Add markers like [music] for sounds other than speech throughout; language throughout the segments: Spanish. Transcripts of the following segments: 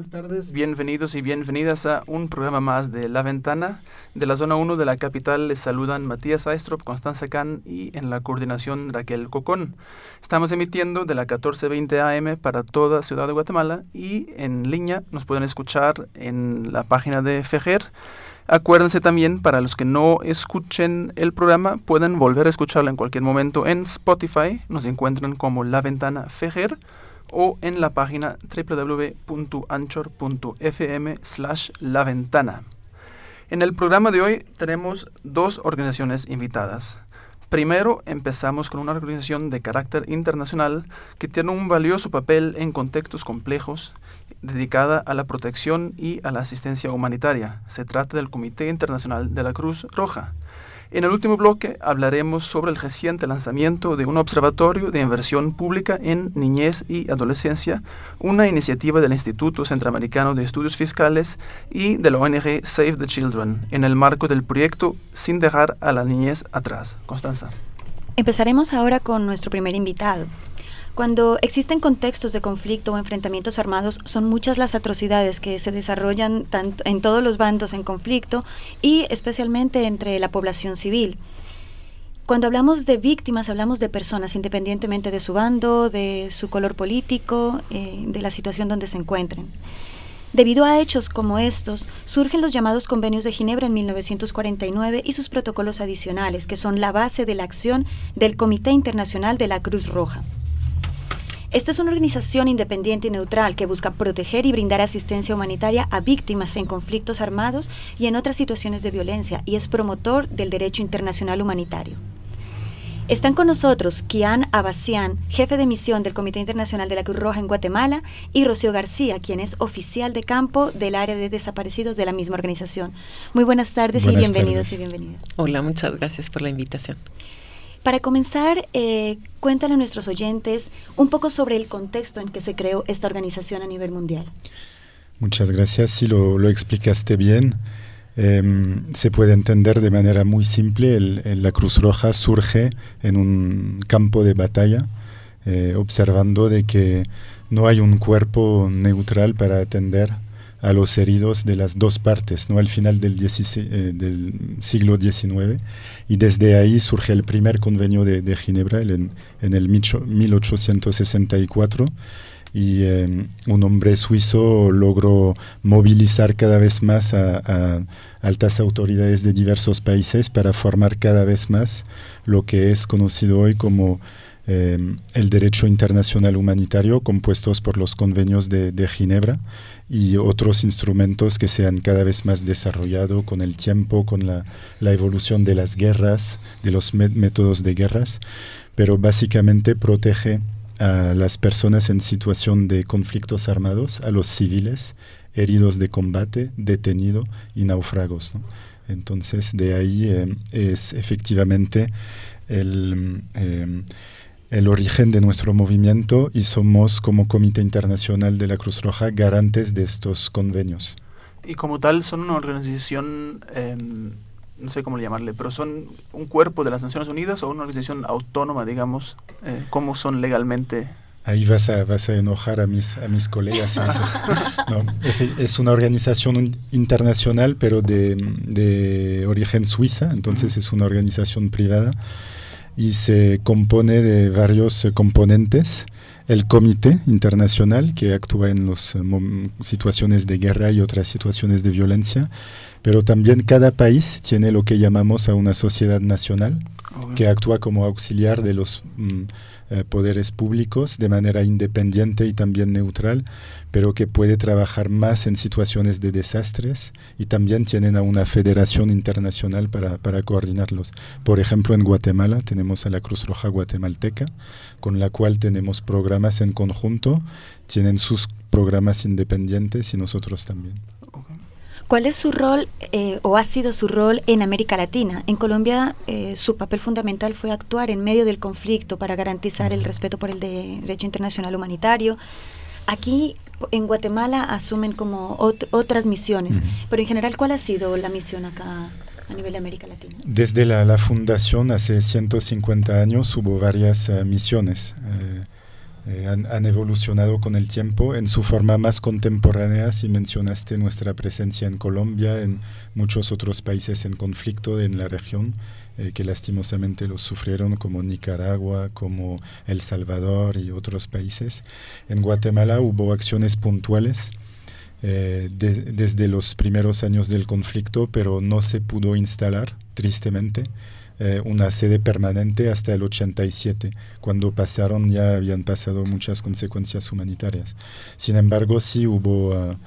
Buenas tardes, bienvenidos y bienvenidas a un programa más de La Ventana. De la zona 1 de la capital les saludan Matías Aistrop, Constanza Can y en la coordinación Raquel Cocón. Estamos emitiendo de la 1420 AM para toda Ciudad de Guatemala y en línea nos pueden escuchar en la página de FEGER. Acuérdense también, para los que no escuchen el programa, pueden volver a escucharlo en cualquier momento en Spotify. Nos encuentran como La Ventana FEGER o en la página www.anchor.fm slash la ventana. En el programa de hoy tenemos dos organizaciones invitadas. Primero empezamos con una organización de carácter internacional que tiene un valioso papel en contextos complejos dedicada a la protección y a la asistencia humanitaria. Se trata del Comité Internacional de la Cruz Roja. En el último bloque hablaremos sobre el reciente lanzamiento de un observatorio de inversión pública en niñez y adolescencia, una iniciativa del Instituto Centroamericano de Estudios Fiscales y de la ONG Save the Children, en el marco del proyecto Sin dejar a la niñez atrás. Constanza. Empezaremos ahora con nuestro primer invitado. Cuando existen contextos de conflicto o enfrentamientos armados, son muchas las atrocidades que se desarrollan en todos los bandos en conflicto y especialmente entre la población civil. Cuando hablamos de víctimas, hablamos de personas, independientemente de su bando, de su color político, eh, de la situación donde se encuentren. Debido a hechos como estos, surgen los llamados convenios de Ginebra en 1949 y sus protocolos adicionales, que son la base de la acción del Comité Internacional de la Cruz Roja. Esta es una organización independiente y neutral que busca proteger y brindar asistencia humanitaria a víctimas en conflictos armados y en otras situaciones de violencia y es promotor del derecho internacional humanitario. Están con nosotros Kian Abasian, jefe de misión del Comité Internacional de la Cruz Roja en Guatemala, y Rocío García, quien es oficial de campo del área de desaparecidos de la misma organización. Muy buenas tardes y bienvenidos y bienvenidas. Hola, muchas gracias por la invitación. Para comenzar, eh, cuéntale a nuestros oyentes un poco sobre el contexto en que se creó esta organización a nivel mundial. Muchas gracias, sí lo, explicaste bien. Em, se puede entender de manera muy simple, la Cruz Roja surge en un campo de batalla, eh, observando de que no hay un cuerpo neutral para atender a los heridos de las dos partes, ¿no? al final del, eh, siglo XIX. Y desde ahí surge el primer convenio de, Ginebra en, en, el 1864 y em, un hombre suizo logró movilizar cada vez más a, altas autoridades de diversos países para formar cada vez más lo que es conocido hoy como em, el derecho internacional humanitario compuestos por los convenios de, de Ginebra y otros instrumentos que se han cada vez más desarrollado con el tiempo, con la, evolución de las guerras, de los métodos de guerras, pero básicamente protege a las personas en situación de conflictos armados, a los civiles, heridos de combate, detenidos y náufragos. Entonces, de ahí eh, es efectivamente el... Eh, el origen de nuestro movimiento y somos como Comité Internacional de la Cruz Roja garantes de estos convenios. Y como tal son una organización, em, no sé cómo llamarle, pero son un cuerpo de las Naciones Unidas o una organización autónoma, digamos, eh, ¿cómo son legalmente? Ahí vas a, vas a enojar a mis, a mis colegas. es una organización internacional, pero de, de origen suiza, entonces es una organización privada y se compone de varios eh, componentes. El Comité Internacional, que actúa en las eh, situaciones de guerra y otras situaciones de violencia, pero también cada país tiene lo que llamamos a una sociedad nacional, que actúa como auxiliar de los mm, eh, poderes públicos de manera independiente y también neutral, pero que puede trabajar más en situaciones de desastres y también tienen a una federación internacional para, para coordinarlos. Por ejemplo, en Guatemala tenemos a la Cruz Roja Guatemalteca, con la cual tenemos programas en conjunto, tienen sus programas independientes y nosotros también. ¿Cuál es su rol eh, o ha sido su rol en América Latina? En Colombia eh, su papel fundamental fue actuar en medio del conflicto para garantizar el respeto por el derecho internacional humanitario. Aquí en Guatemala asumen como otras misiones, pero en general, ¿cuál ha sido la misión acá a nivel de América Latina? Desde la, fundación hace 150 años hubo varias eh, misiones. Eh, han, evolucionado con el tiempo en su forma más contemporánea, si mencionaste nuestra presencia en Colombia, en muchos otros países en conflicto en la región, eh, que lastimosamente los sufrieron, como Nicaragua, como El Salvador y otros países. En Guatemala hubo acciones puntuales. Eh, desde los primeros años del conflicto, pero no se pudo instalar, tristemente. Eh, una sede permanente hasta el 87. Cuando pasaron ya habían pasado muchas consecuencias humanitarias. Sin embargo, sí hubo... Ah,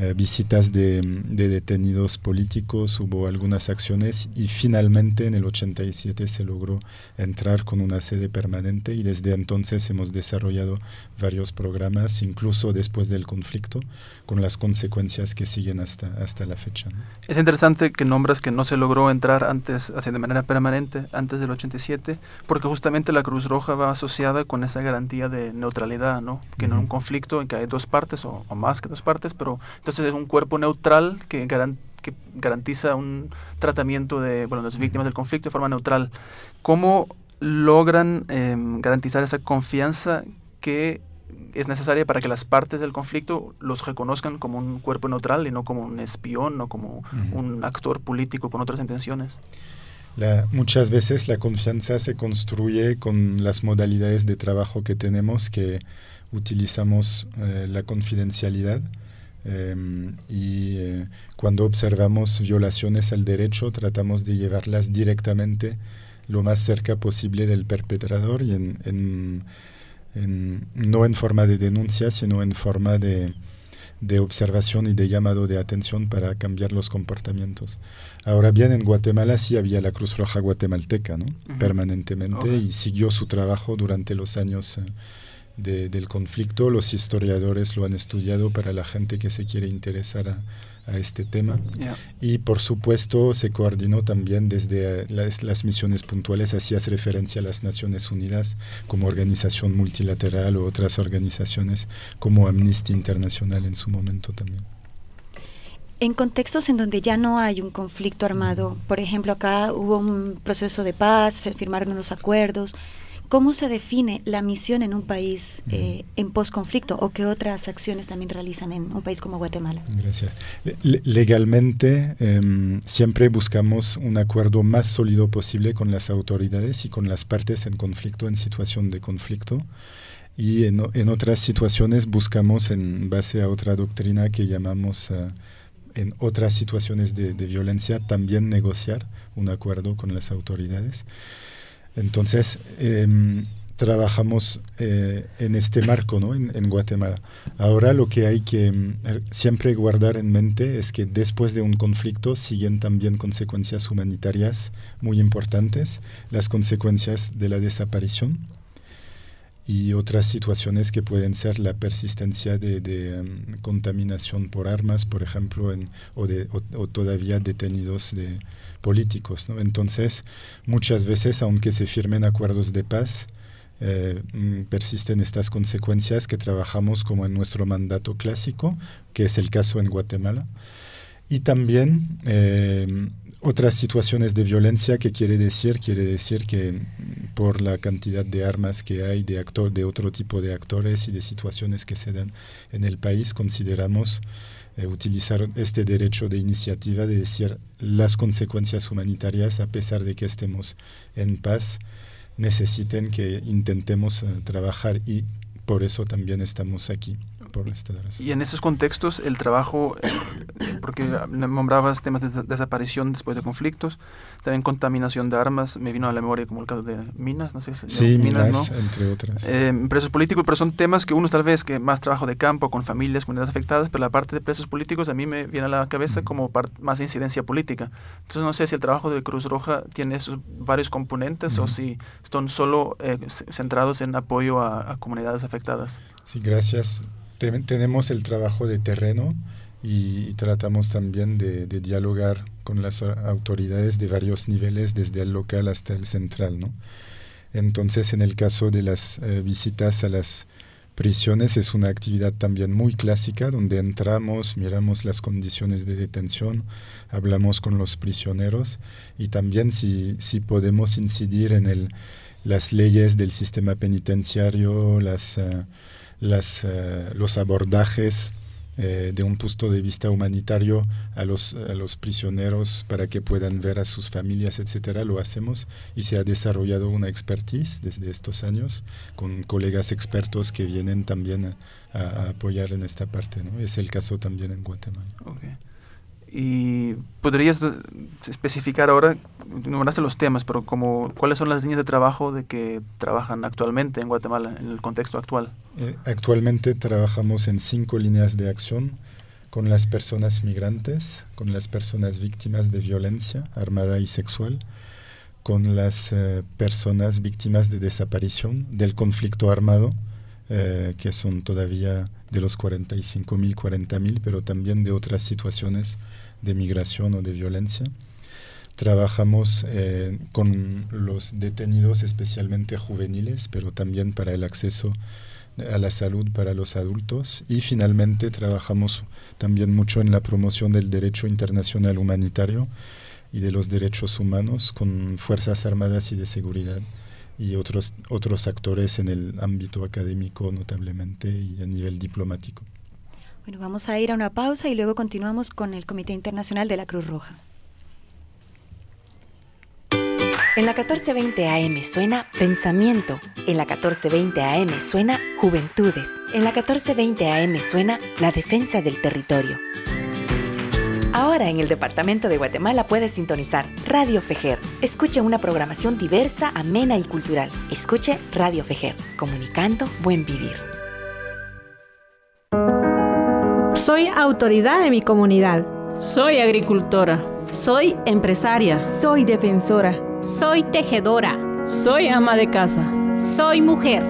eh, visitas de, detenidos políticos, hubo algunas acciones y finalmente en el 87 se logró entrar con una sede permanente y desde entonces hemos desarrollado varios programas, incluso después del conflicto, con las consecuencias que siguen hasta, hasta la fecha. Es interesante que nombras que no se logró entrar antes, así de manera permanente, antes del 87, porque justamente la Cruz Roja va asociada con esa garantía de neutralidad, ¿no? Que en un conflicto en que hay dos partes o, o más que dos partes, pero entonces es un cuerpo neutral que, garantiza un tratamiento de bueno, las víctimas del conflicto de forma neutral. ¿Cómo logran em, garantizar esa confianza que es necesaria para que las partes del conflicto los reconozcan como un cuerpo neutral y no como un espión o como un actor político con otras intenciones? muchas veces la confianza se construye con las modalidades de trabajo que tenemos, que utilizamos eh, la confidencialidad Em, y eh, cuando observamos violaciones al derecho tratamos de llevarlas directamente lo más cerca posible del perpetrador y en, no en forma de denuncia sino en forma de, de, observación y de llamado de atención para cambiar los comportamientos. Ahora bien, en Guatemala sí había la Cruz Roja guatemalteca ¿no? permanentemente y siguió su trabajo durante los años. Eh, del conflicto. Los historiadores lo han estudiado para la gente que se quiere interesar a, este tema. Y por supuesto se coordinó también desde eh, las, misiones puntuales, hacías referencia a las Naciones Unidas como organización multilateral o otras organizaciones como Amnistía Internacional en su momento también. En contextos en donde ya no hay un conflicto armado, por ejemplo, acá hubo un proceso de paz, firmaron unos acuerdos, ¿Cómo se define la misión en un país eh, en posconflicto o qué otras acciones también realizan en un país como Guatemala? Gracias. legalmente em, siempre buscamos un acuerdo más sólido posible con las autoridades y con las partes en conflicto, en situación de conflicto. Y en, otras situaciones buscamos, en base a otra doctrina que llamamos... Eh, en otras situaciones de, de, violencia también negociar un acuerdo con las autoridades. Entonces, em, trabajamos eh, en este marco ¿no? en, Guatemala. Ahora lo que hay que em, er, siempre guardar en mente es que después de un conflicto siguen también consecuencias humanitarias muy importantes, las consecuencias de la desaparición y otras situaciones que pueden ser la persistencia de, em, contaminación por armas, por ejemplo, o, todavía detenidos de, políticos. ¿no? Entonces, muchas veces, aunque se firmen acuerdos de paz, eh, mm, persisten estas consecuencias que trabajamos como en nuestro mandato clásico, que es el caso en Guatemala. Y también eh, otras situaciones de violencia que quiere decir, quiere decir que mm, por la cantidad de armas que hay de, actor, de otro tipo de actores y de situaciones que se dan en el país, consideramos eh, utilizar este derecho de iniciativa de decir las consecuencias humanitarias, a pesar de que estemos en paz, necesiten que intentemos eh, trabajar y por eso también estamos aquí. Por esta razón. Y en esos contextos, el trabajo, eh, porque nombrabas temas de desaparición después de conflictos, también contaminación de armas, me vino a la memoria como el caso de minas, no sé si Sí, minas, entre otras. Eh, presos políticos, pero son temas que uno tal vez que más trabajo de campo con familias, comunidades afectadas, pero la parte de presos políticos a mí me viene a la cabeza como más incidencia política. Entonces no sé si el trabajo de Cruz Roja tiene esos varios componentes o si están solo eh, centrados en apoyo a, comunidades afectadas. Sí, gracias. Tenemos el trabajo de terreno y, tratamos también de, dialogar con las autoridades de varios niveles, desde el local hasta el central. ¿no? Entonces, en el caso de las eh, visitas a las prisiones, es una actividad también muy clásica, donde entramos, miramos las condiciones de detención, hablamos con los prisioneros y también si, si podemos incidir en el, las leyes del sistema penitenciario, las, eh, las, eh, los abordajes eh, de un punto de vista humanitario a los, a los prisioneros para que puedan ver a sus familias, etcétera, lo hacemos y se ha desarrollado una expertise desde estos años con colegas expertos que vienen también a, apoyar en esta parte. ¿no? Es el caso también en Guatemala. Y podrías especificar ahora, nombraste los temas, pero como, ¿cuáles son las líneas de trabajo de que trabajan actualmente en Guatemala, en el contexto actual? Eh, actualmente trabajamos en cinco líneas de acción con las personas migrantes, con las personas víctimas de violencia armada y sexual, con las eh, personas víctimas de desaparición del conflicto armado, eh, que son todavía de los 45.000, 40.000, pero también de otras situaciones de migración o de violencia. Trabajamos eh, con los detenidos, especialmente juveniles, pero también para el acceso a la salud para los adultos. Y finalmente trabajamos también mucho en la promoción del derecho internacional humanitario y de los derechos humanos con Fuerzas Armadas y de Seguridad y otros, otros actores en el ámbito académico notablemente y a nivel diplomático. Bueno, vamos a ir a una pausa y luego continuamos con el Comité Internacional de la Cruz Roja. En la 1420 AM suena Pensamiento. En la 1420 AM suena Juventudes. En la 1420 AM suena La Defensa del Territorio. Ahora en el Departamento de Guatemala puedes sintonizar Radio Fejer. Escuche una programación diversa, amena y cultural. Escuche Radio Fejer, comunicando buen vivir. Soy autoridad de mi comunidad. Soy agricultora. Soy empresaria. Soy defensora. Soy tejedora. Soy ama de casa. Soy mujer.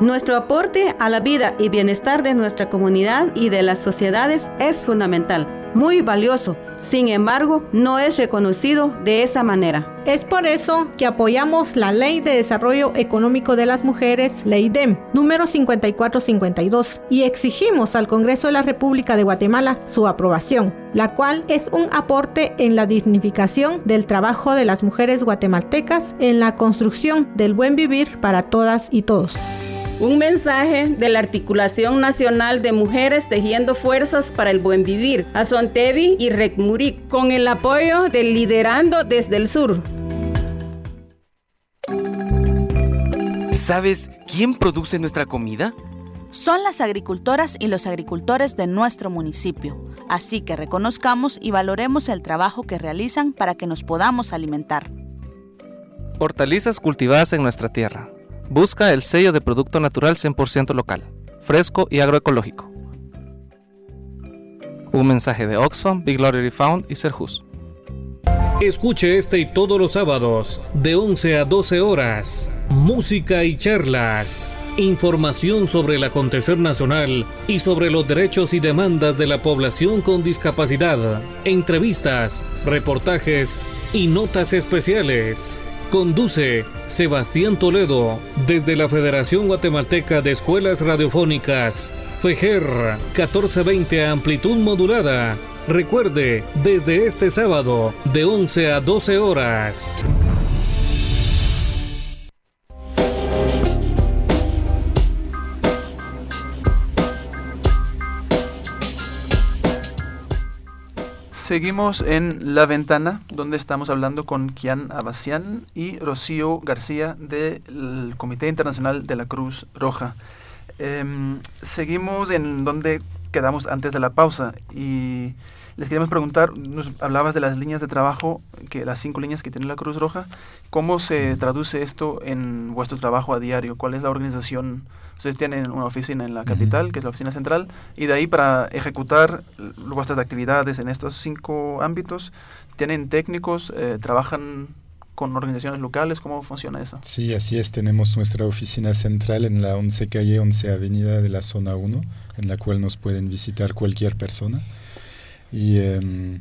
Nuestro aporte a la vida y bienestar de nuestra comunidad y de las sociedades es fundamental muy valioso, sin embargo, no es reconocido de esa manera. Es por eso que apoyamos la Ley de Desarrollo Económico de las Mujeres, Ley DEM, número 5452, y exigimos al Congreso de la República de Guatemala su aprobación, la cual es un aporte en la dignificación del trabajo de las mujeres guatemaltecas en la construcción del buen vivir para todas y todos. Un mensaje de la Articulación Nacional de Mujeres Tejiendo Fuerzas para el Buen Vivir, a Sontevi y Recmuric, con el apoyo del Liderando desde el Sur. ¿Sabes quién produce nuestra comida? Son las agricultoras y los agricultores de nuestro municipio, así que reconozcamos y valoremos el trabajo que realizan para que nos podamos alimentar. Hortalizas cultivadas en nuestra tierra Busca el sello de producto natural 100% local, fresco y agroecológico. Un mensaje de Oxfam, Big Lottery Found y Serjus. Escuche este y todos los sábados, de 11 a 12 horas. Música y charlas. Información sobre el acontecer nacional y sobre los derechos y demandas de la población con discapacidad. Entrevistas, reportajes y notas especiales. Conduce Sebastián Toledo desde la Federación Guatemalteca de Escuelas Radiofónicas. FEJER 1420 amplitud modulada. Recuerde, desde este sábado, de 11 a 12 horas. Seguimos en La Ventana, donde estamos hablando con Kian Abasian y Rocío García del Comité Internacional de la Cruz Roja. Em, seguimos en donde quedamos antes de la pausa y les queríamos preguntar, nos hablabas de las líneas de trabajo, que las cinco líneas que tiene la Cruz Roja, ¿cómo se traduce esto en vuestro trabajo a diario? ¿Cuál es la organización? Ustedes tienen una oficina en la capital, que es la oficina central, y de ahí para ejecutar vuestras actividades en estos cinco ámbitos, ¿tienen técnicos? Eh, ¿Trabajan con organizaciones locales? ¿Cómo funciona eso? Sí, así es. Tenemos nuestra oficina central en la 11 calle 11 avenida de la zona 1, en la cual nos pueden visitar cualquier persona. Y em,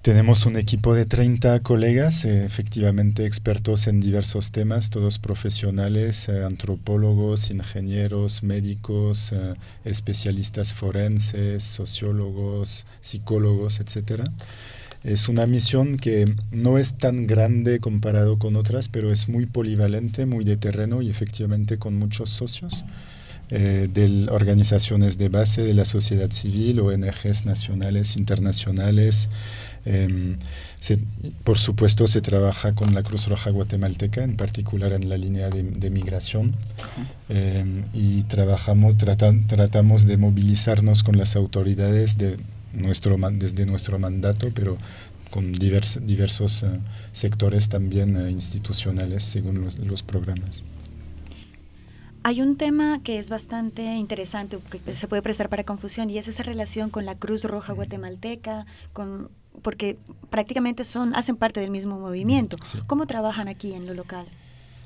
tenemos un equipo de 30 colegas, eh, efectivamente expertos en diversos temas, todos profesionales, eh, antropólogos, ingenieros, médicos, eh, especialistas forenses, sociólogos, psicólogos, etc. Es una misión que no es tan grande comparado con otras, pero es muy polivalente, muy de terreno y efectivamente con muchos socios eh, de organizaciones de base de la sociedad civil, ONGs nacionales, internacionales. Em, por supuesto, se trabaja con la Cruz Roja Guatemalteca, en particular en la línea de, migración, em, y trabajamos, tratamos de movilizarnos con las autoridades de nuestro, desde nuestro mandato, pero con diversos eh, sectores también eh, institucionales según los programas. Hay un tema que es bastante interesante, que se puede prestar para confusión, y es esa relación con la Cruz Roja Guatemalteca, con, porque prácticamente son, hacen parte del mismo movimiento. ¿Cómo trabajan aquí en lo local?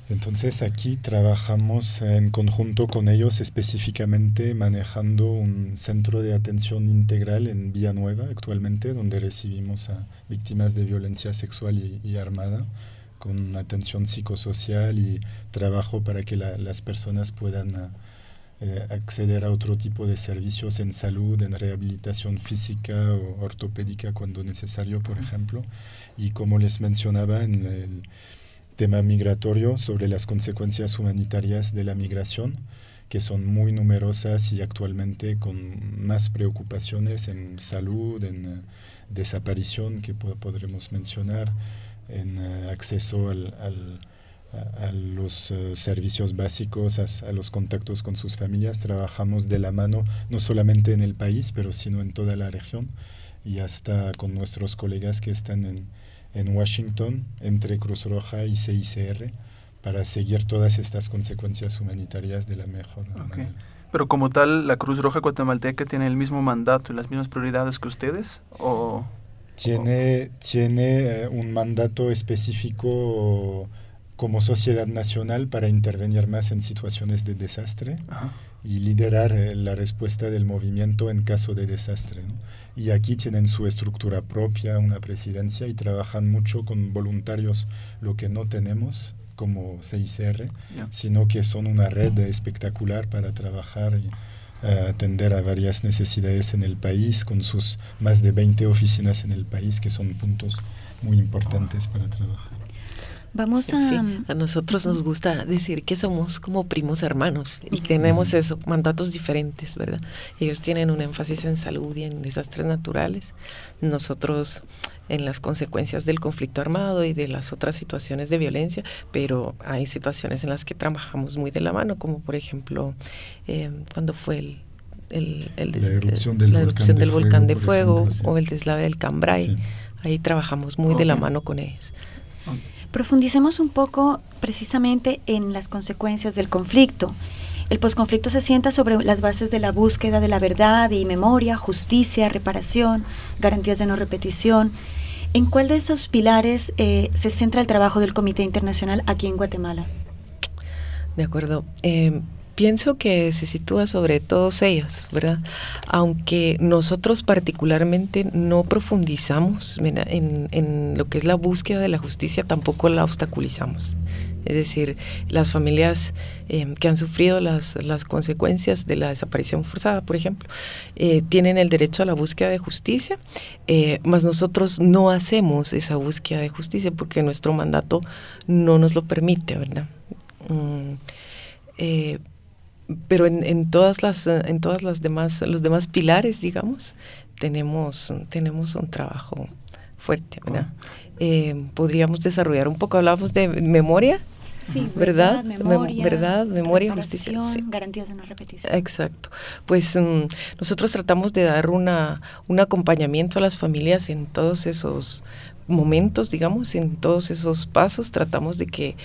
Entonces aquí trabajamos en conjunto con ellos específicamente manejando un centro de atención integral en Villanueva actualmente, donde recibimos a víctimas de violencia sexual y armada con atención psicosocial y trabajo para que las personas puedan eh, acceder a otro tipo de servicios en salud, en rehabilitación física o ortopédica cuando necesario, por ejemplo. Y como les mencionaba en el tema migratorio, sobre las consecuencias humanitarias de la migración, que son muy numerosas y actualmente con más preocupaciones en salud, en eh, desaparición que podremos mencionar en eh, acceso al, a, los eh, servicios básicos, a, los contactos con sus familias. Trabajamos de la mano, no solamente en el país, pero sino en toda la región y hasta con nuestros colegas que están en, en Washington, entre Cruz Roja y CICR, para seguir todas estas consecuencias humanitarias de la mejor manera. Pero como tal, la Cruz Roja guatemalteca tiene el mismo mandato y las mismas prioridades que ustedes, o tiene, tiene eh, un mandato específico como sociedad nacional para intervenir más en situaciones de desastre y liderar eh, la respuesta del movimiento en caso de desastre. Y aquí tienen su estructura propia, una presidencia y trabajan mucho con voluntarios, lo que no tenemos como CICR, sino que son una red espectacular para trabajar. Y, atender a varias necesidades en el país, con sus más de 20 oficinas en el país, que son puntos muy importantes para trabajar. Vamos a... a nosotros nos gusta decir que somos como primos hermanos y tenemos eso, mandatos diferentes, ¿verdad? Ellos tienen un énfasis en salud y en desastres naturales, nosotros en las consecuencias del conflicto armado y de las otras situaciones de violencia, pero hay situaciones en las que trabajamos muy de la mano, como por ejemplo eh, cuando fue el, el, la erupción del, volcán, de fuego, o el deslave del Cambrai. Ahí trabajamos muy de la mano con ellos. Profundicemos un poco precisamente en las consecuencias del conflicto. El posconflicto se sienta sobre las bases de la búsqueda de la verdad y memoria, justicia, reparación, garantías de no repetición. ¿En cuál de esos pilares eh, se centra el trabajo del Comité Internacional aquí en Guatemala? De acuerdo. Eh, pienso que se sitúa sobre todos ellos, ¿verdad? Aunque nosotros particularmente no profundizamos en, lo que es la búsqueda de la justicia, tampoco la obstaculizamos. Es decir, las familias eh, que han sufrido las, consecuencias de la desaparición forzada, por ejemplo, eh, tienen el derecho a la búsqueda de justicia, eh, mas nosotros no hacemos esa búsqueda de justicia porque nuestro mandato no nos lo permite, ¿verdad? Mm, pero en, en, todas las en todas las demás los demás pilares digamos tenemos tenemos un trabajo fuerte ¿verdad? Eh, podríamos desarrollar un poco hablábamos de memoria ¿verdad? memoria, verdad, memoria, justicia. Garantías de no repetición. Exacto. Pues mm, nosotros tratamos de dar una, un acompañamiento a las familias en todos esos momentos, digamos, en todos esos pasos, tratamos de que,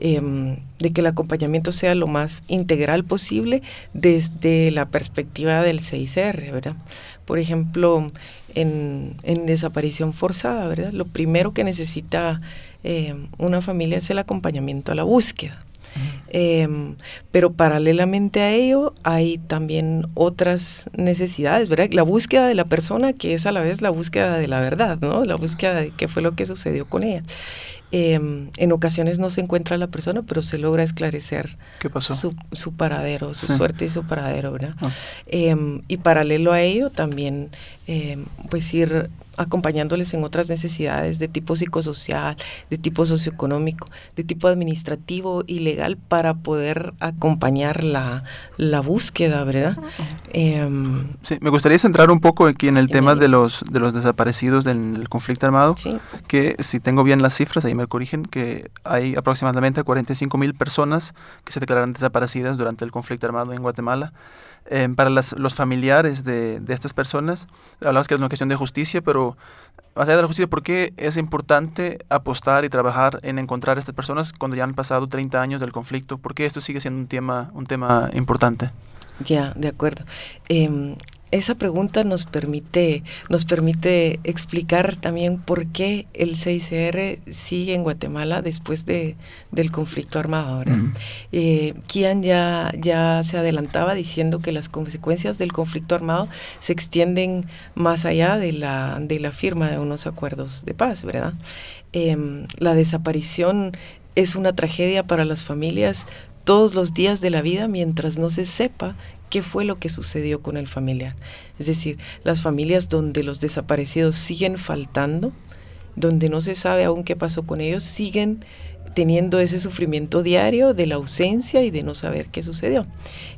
em, de que el acompañamiento sea lo más integral posible desde la perspectiva del 6R, ¿verdad? Por ejemplo, en, en desaparición forzada, ¿verdad? Lo primero que necesita em, una familia es el acompañamiento a la búsqueda. Em, pero paralelamente a ello hay también otras necesidades, ¿verdad? La búsqueda de la persona que es a la vez la búsqueda de la verdad, ¿no? La búsqueda de qué fue lo que sucedió con ella. Em, en ocasiones no se encuentra la persona, pero se logra esclarecer Su, paradero, su suerte y su paradero, ¿verdad? Ah. Em, y paralelo a ello también, pues ir acompañándoles en otras necesidades de tipo psicosocial, de tipo socioeconómico, de tipo administrativo y legal para poder acompañar la, la búsqueda, ¿verdad? Em, sí, me gustaría centrar un poco aquí en el tema de los, de los desaparecidos del conflicto armado, que si tengo bien las cifras, ahí me corrigen, que hay aproximadamente 45 mil personas que se declararon desaparecidas durante el conflicto armado en Guatemala. Em, para las, los familiares de, de, estas personas, hablabas que es una cuestión de justicia, pero más allá de la justicia, ¿por qué es importante apostar y trabajar en encontrar a estas personas cuando ya han pasado 30 años del conflicto? ¿Por qué esto sigue siendo un tema, un tema importante? Ya, de acuerdo. Eh, esa pregunta nos permite, nos permite explicar también por qué el 6CR sigue en Guatemala después de, del conflicto armado. Eh, Kian ya, ya se adelantaba diciendo que las consecuencias del conflicto armado se extienden más allá de la, de la firma de unos acuerdos de paz, ¿verdad? Em, la desaparición es una tragedia para las familias todos los días de la vida mientras no se sepa qué fue lo que sucedió con el familiar. Es decir, las familias donde los desaparecidos siguen faltando, donde no se sabe aún qué pasó con ellos, siguen teniendo ese sufrimiento diario de la ausencia y de no saber qué sucedió.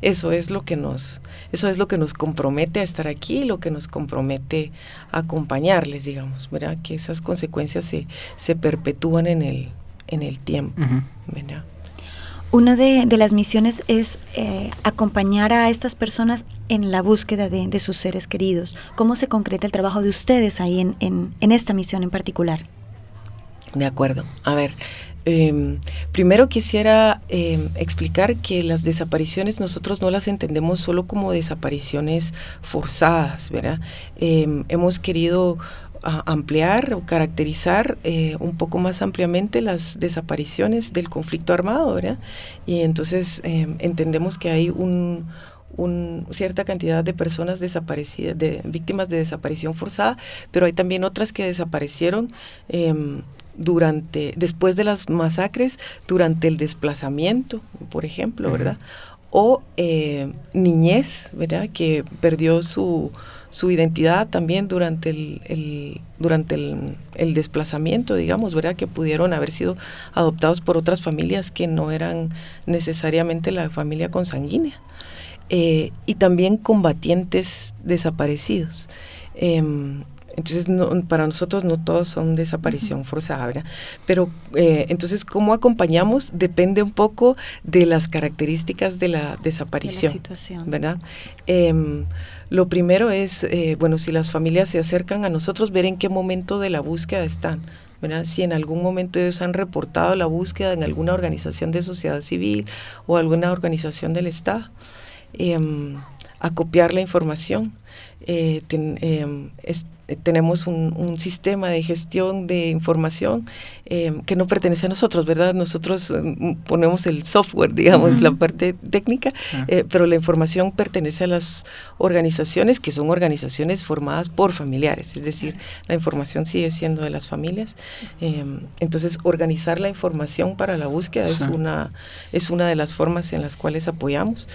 Eso es lo que nos, eso es lo que nos compromete a estar aquí, lo que nos compromete a acompañarles, digamos, ¿verdad? Que esas consecuencias se, se perpetúan en el, en el tiempo, ¿verdad? Una de, las misiones es eh, acompañar a estas personas en la búsqueda de, sus seres queridos. ¿Cómo se concreta el trabajo de ustedes ahí en, esta misión en particular? De acuerdo. A ver, em, primero quisiera em, explicar que las desapariciones nosotros no las entendemos solo como desapariciones forzadas, ¿verdad? Em, hemos querido ampliar o caracterizar eh, un poco más ampliamente las desapariciones del conflicto armado, ¿verdad? Y entonces em, entendemos que hay un, cierta cantidad de personas desaparecidas, de víctimas de desaparición forzada, pero hay también otras que desaparecieron em, durante, después de las masacres, durante el desplazamiento, por ejemplo, ¿verdad? O eh, niñez, ¿verdad? Que perdió su su identidad también durante el, durante el, desplazamiento, digamos, ¿verdad? Que pudieron haber sido adoptados por otras familias que no eran necesariamente la familia consanguínea. Eh, y también combatientes desaparecidos. Em, entonces, para nosotros no todos son desaparición forzada, Pero eh, entonces, ¿cómo acompañamos? Depende un poco de las características de la desaparición, situación. ¿verdad? Em, lo primero es, eh, bueno, si las familias se acercan a nosotros, ver en qué momento de la búsqueda están. Si en algún momento ellos han reportado la búsqueda en alguna organización de sociedad civil o alguna organización del Estado, em, acopiar la información. Eh, em, eh, tenemos un, sistema de gestión de información eh, que no pertenece a nosotros, ¿verdad? Nosotros eh, ponemos el software, digamos, la parte técnica, pero la información pertenece a las organizaciones que son organizaciones formadas por familiares, es decir, la información sigue siendo de las familias. entonces, organizar la información para la búsqueda es, una, es una de las formas en las cuales apoyamos.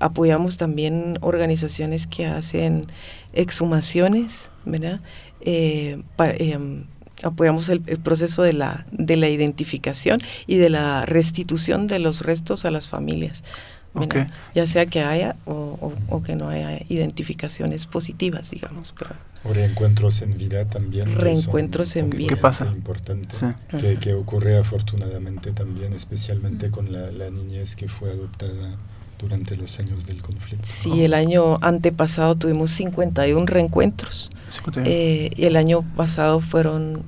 apoyamos también organizaciones que hacen exhumaciones, ¿verdad? Eh, em, apoyamos el, proceso de la, de la identificación y de la restitución de los restos a las familias. ya sea que haya o, que no haya identificaciones positivas, digamos. o reencuentros en vida también. Reencuentros en vida. ¿Qué pasa? Importante, que, que, ocurre afortunadamente también, especialmente con la, la niñez que fue adoptada durante los años del conflicto. Sí, el año antepasado tuvimos 51 reencuentros. Eh, y el año pasado fueron...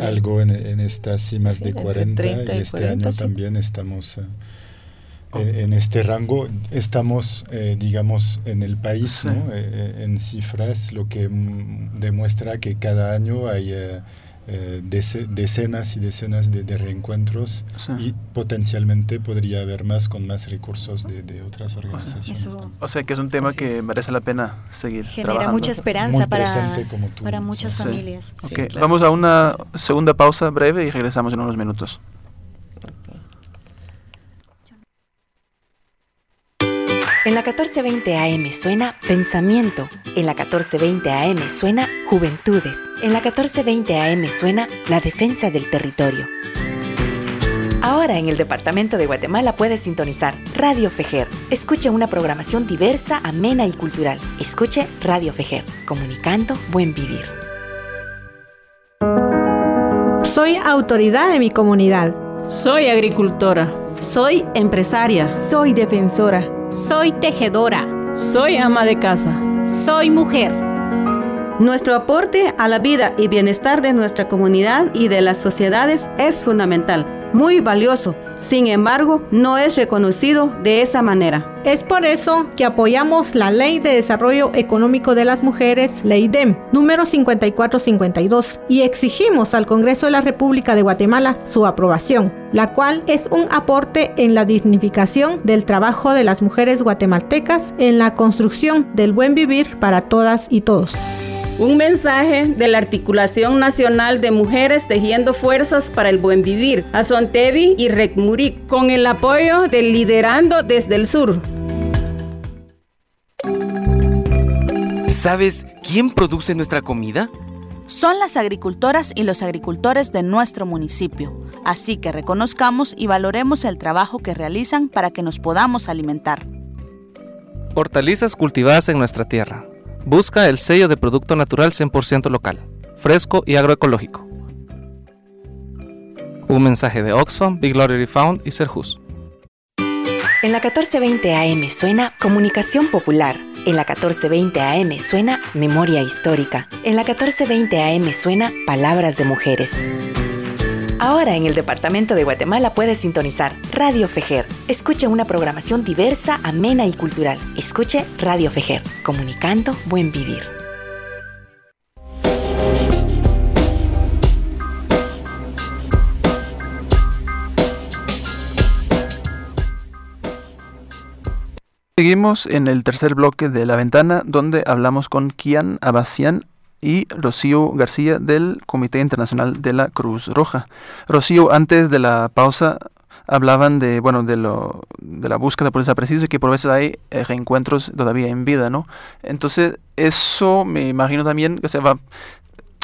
Algo en, en estas sí más de 40 y este año también estamos... Eh, en este rango estamos, eh, digamos, en el país, ¿no? en cifras, lo que mm, demuestra que cada año hay eh, decenas y decenas de, reencuentros y potencialmente podría haber más con más recursos de, otras organizaciones. O sea, que es un tema que merece la pena seguir Genera mucha esperanza para, para muchas familias. Vamos a una segunda pausa breve y regresamos en unos minutos. En la 1420 AM suena Pensamiento. En la 1420 AM suena Juventudes. En la 1420 AM suena La Defensa del Territorio. Ahora en el Departamento de Guatemala puedes sintonizar Radio Fejer. Escuche una programación diversa, amena y cultural. Escuche Radio Fejer, comunicando buen vivir. Soy autoridad de mi comunidad. Soy agricultora. Soy empresaria. Soy defensora. Soy tejedora. Soy ama de casa. Soy mujer. Nuestro aporte a la vida y bienestar de nuestra comunidad y de las sociedades es fundamental, muy valioso sin embargo, no es reconocido de esa manera. Es por eso que apoyamos la Ley de Desarrollo Económico de las Mujeres, Ley DEM, número 5452, y exigimos al Congreso de la República de Guatemala su aprobación, la cual es un aporte en la dignificación del trabajo de las mujeres guatemaltecas en la construcción del buen vivir para todas y todos. Un mensaje de la Articulación Nacional de Mujeres Tejiendo Fuerzas para el Buen Vivir, a Sontevi y Recmurik, con el apoyo del Liderando desde el Sur. ¿Sabes quién produce nuestra comida? Son las agricultoras y los agricultores de nuestro municipio, así que reconozcamos y valoremos el trabajo que realizan para que nos podamos alimentar. Hortalizas cultivadas en nuestra tierra Busca el sello de producto natural 100% local, fresco y agroecológico. Un mensaje de Oxfam, Big Lottery Found y Serjus. En la 1420 AM suena Comunicación Popular. En la 1420 AM suena Memoria Histórica. En la 1420 AM suena Palabras de Mujeres. Ahora en el Departamento de Guatemala puedes sintonizar Radio Fejer. Escuche una programación diversa, amena y cultural. Escuche Radio Fejer, comunicando buen vivir. Seguimos en el tercer bloque de La Ventana, donde hablamos con Kian Abasian y Rocío García del Comité Internacional de la Cruz Roja. Rocío, antes de la pausa hablaban de bueno de lo de la búsqueda por desaparecidos y que por veces hay eh, reencuentros todavía en vida, ¿no? Entonces, eso me imagino también que se va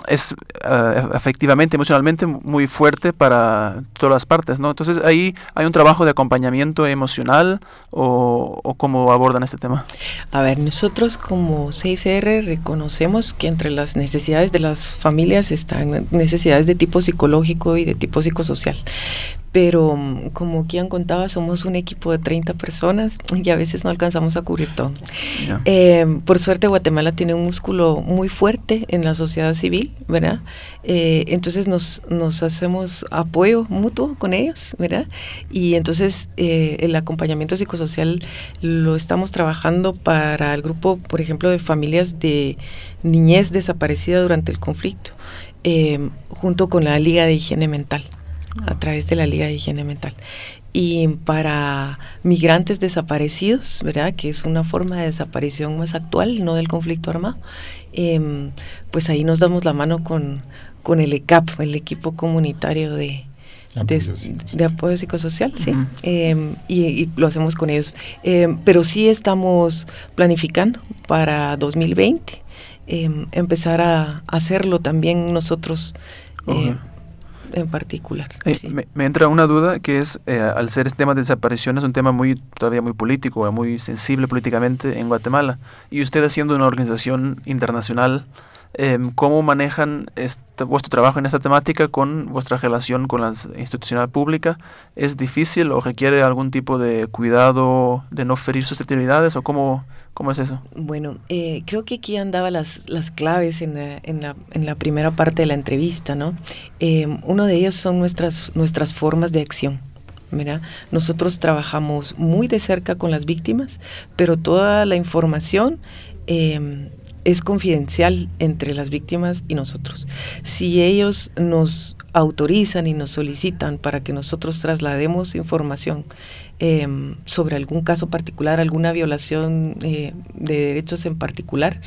es uh, efectivamente, emocionalmente muy fuerte para todas las partes, ¿no? Entonces ahí hay un trabajo de acompañamiento emocional o, o cómo abordan este tema. A ver, nosotros como CICR reconocemos que entre las necesidades de las familias están necesidades de tipo psicológico y de tipo psicosocial, pero mm, como Kian contaba, somos un equipo de 30 personas y a veces no alcanzamos a cubrir todo. Eh, por suerte, Guatemala tiene un músculo muy fuerte en la sociedad civil, ¿verdad? Eh, entonces nos, nos hacemos apoyo mutuo con ellos, ¿verdad? Y entonces eh, el acompañamiento psicosocial lo estamos trabajando para el grupo, por ejemplo, de familias de niñez desaparecida durante el conflicto, junto con la Liga de Higiene Mental a través de la Liga de Higiene Mental. Y para migrantes desaparecidos, ¿verdad? Que es una forma de desaparición más actual, no del conflicto armado, em, pues ahí nos damos la mano con, con el ECAP, el equipo comunitario de, de, apoyo psicosocial, sí, em, y, lo hacemos con ellos. Em, pero sí estamos planificando para 2020 empezar a hacerlo también nosotros eh, en particular. Eh, me, entra una duda que es, eh, al ser este tema de desapariciones, un tema muy todavía muy político, muy sensible políticamente en Guatemala, y usted haciendo una organización internacional, Em, ¿Cómo manejan este, vuestro trabajo en esta temática con vuestra relación con la institucional pública? ¿Es difícil o requiere algún tipo de cuidado de no ferir susceptibilidades o cómo, cómo es eso? Bueno, eh, creo que aquí andaba las, las claves en la, en, la, en la primera parte de la entrevista, ¿no? Em, uno de ellos son nuestras, nuestras formas de acción. Mira, nosotros trabajamos muy de cerca con las víctimas, pero toda la información eh, es confidencial entre las víctimas y nosotros. Si ellos nos autorizan y nos solicitan para que nosotros traslademos información em, sobre algún caso particular, alguna violación eh, de derechos en particular,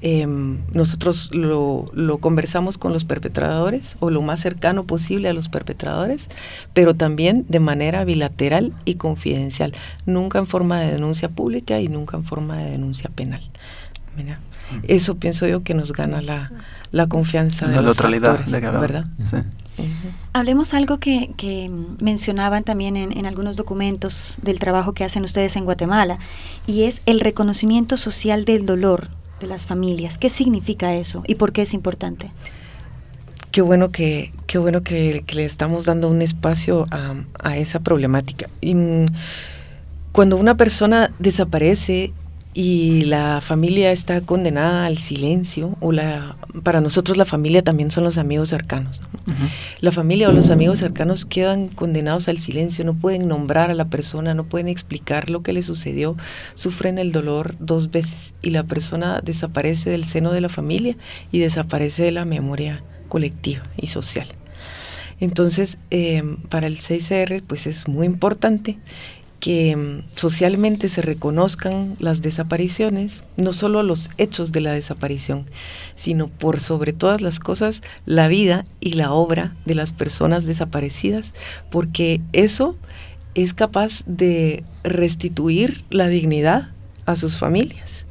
em, nosotros lo, lo, conversamos con los perpetradores o lo más cercano posible a los perpetradores, pero también de manera bilateral y confidencial, nunca en forma de denuncia pública y nunca en forma de denuncia penal. Mira. Eso pienso yo que nos gana la, confianza de la los actores, ¿verdad? Hablemos algo que, mencionaban también en, algunos documentos del trabajo que hacen ustedes en Guatemala, y es el reconocimiento social del dolor de las familias. ¿Qué significa eso y por qué es importante? Qué bueno que, qué bueno que, le estamos dando un espacio a, a esa problemática. Y, mm, cuando una persona desaparece y la familia está condenada al silencio, o la, para nosotros la familia también son los amigos cercanos. La familia o los amigos cercanos quedan condenados al silencio, no pueden nombrar a la persona, no pueden explicar lo que le sucedió, sufren el dolor dos veces y la persona desaparece del seno de la familia y desaparece de la memoria colectiva y social. Entonces, eh, para el 6R, pues es muy importante que mm, socialmente se reconozcan las desapariciones, no solo los hechos de la desaparición, sino por sobre todas las cosas la vida y la obra de las personas desaparecidas, porque eso es capaz de restituir la dignidad a sus familias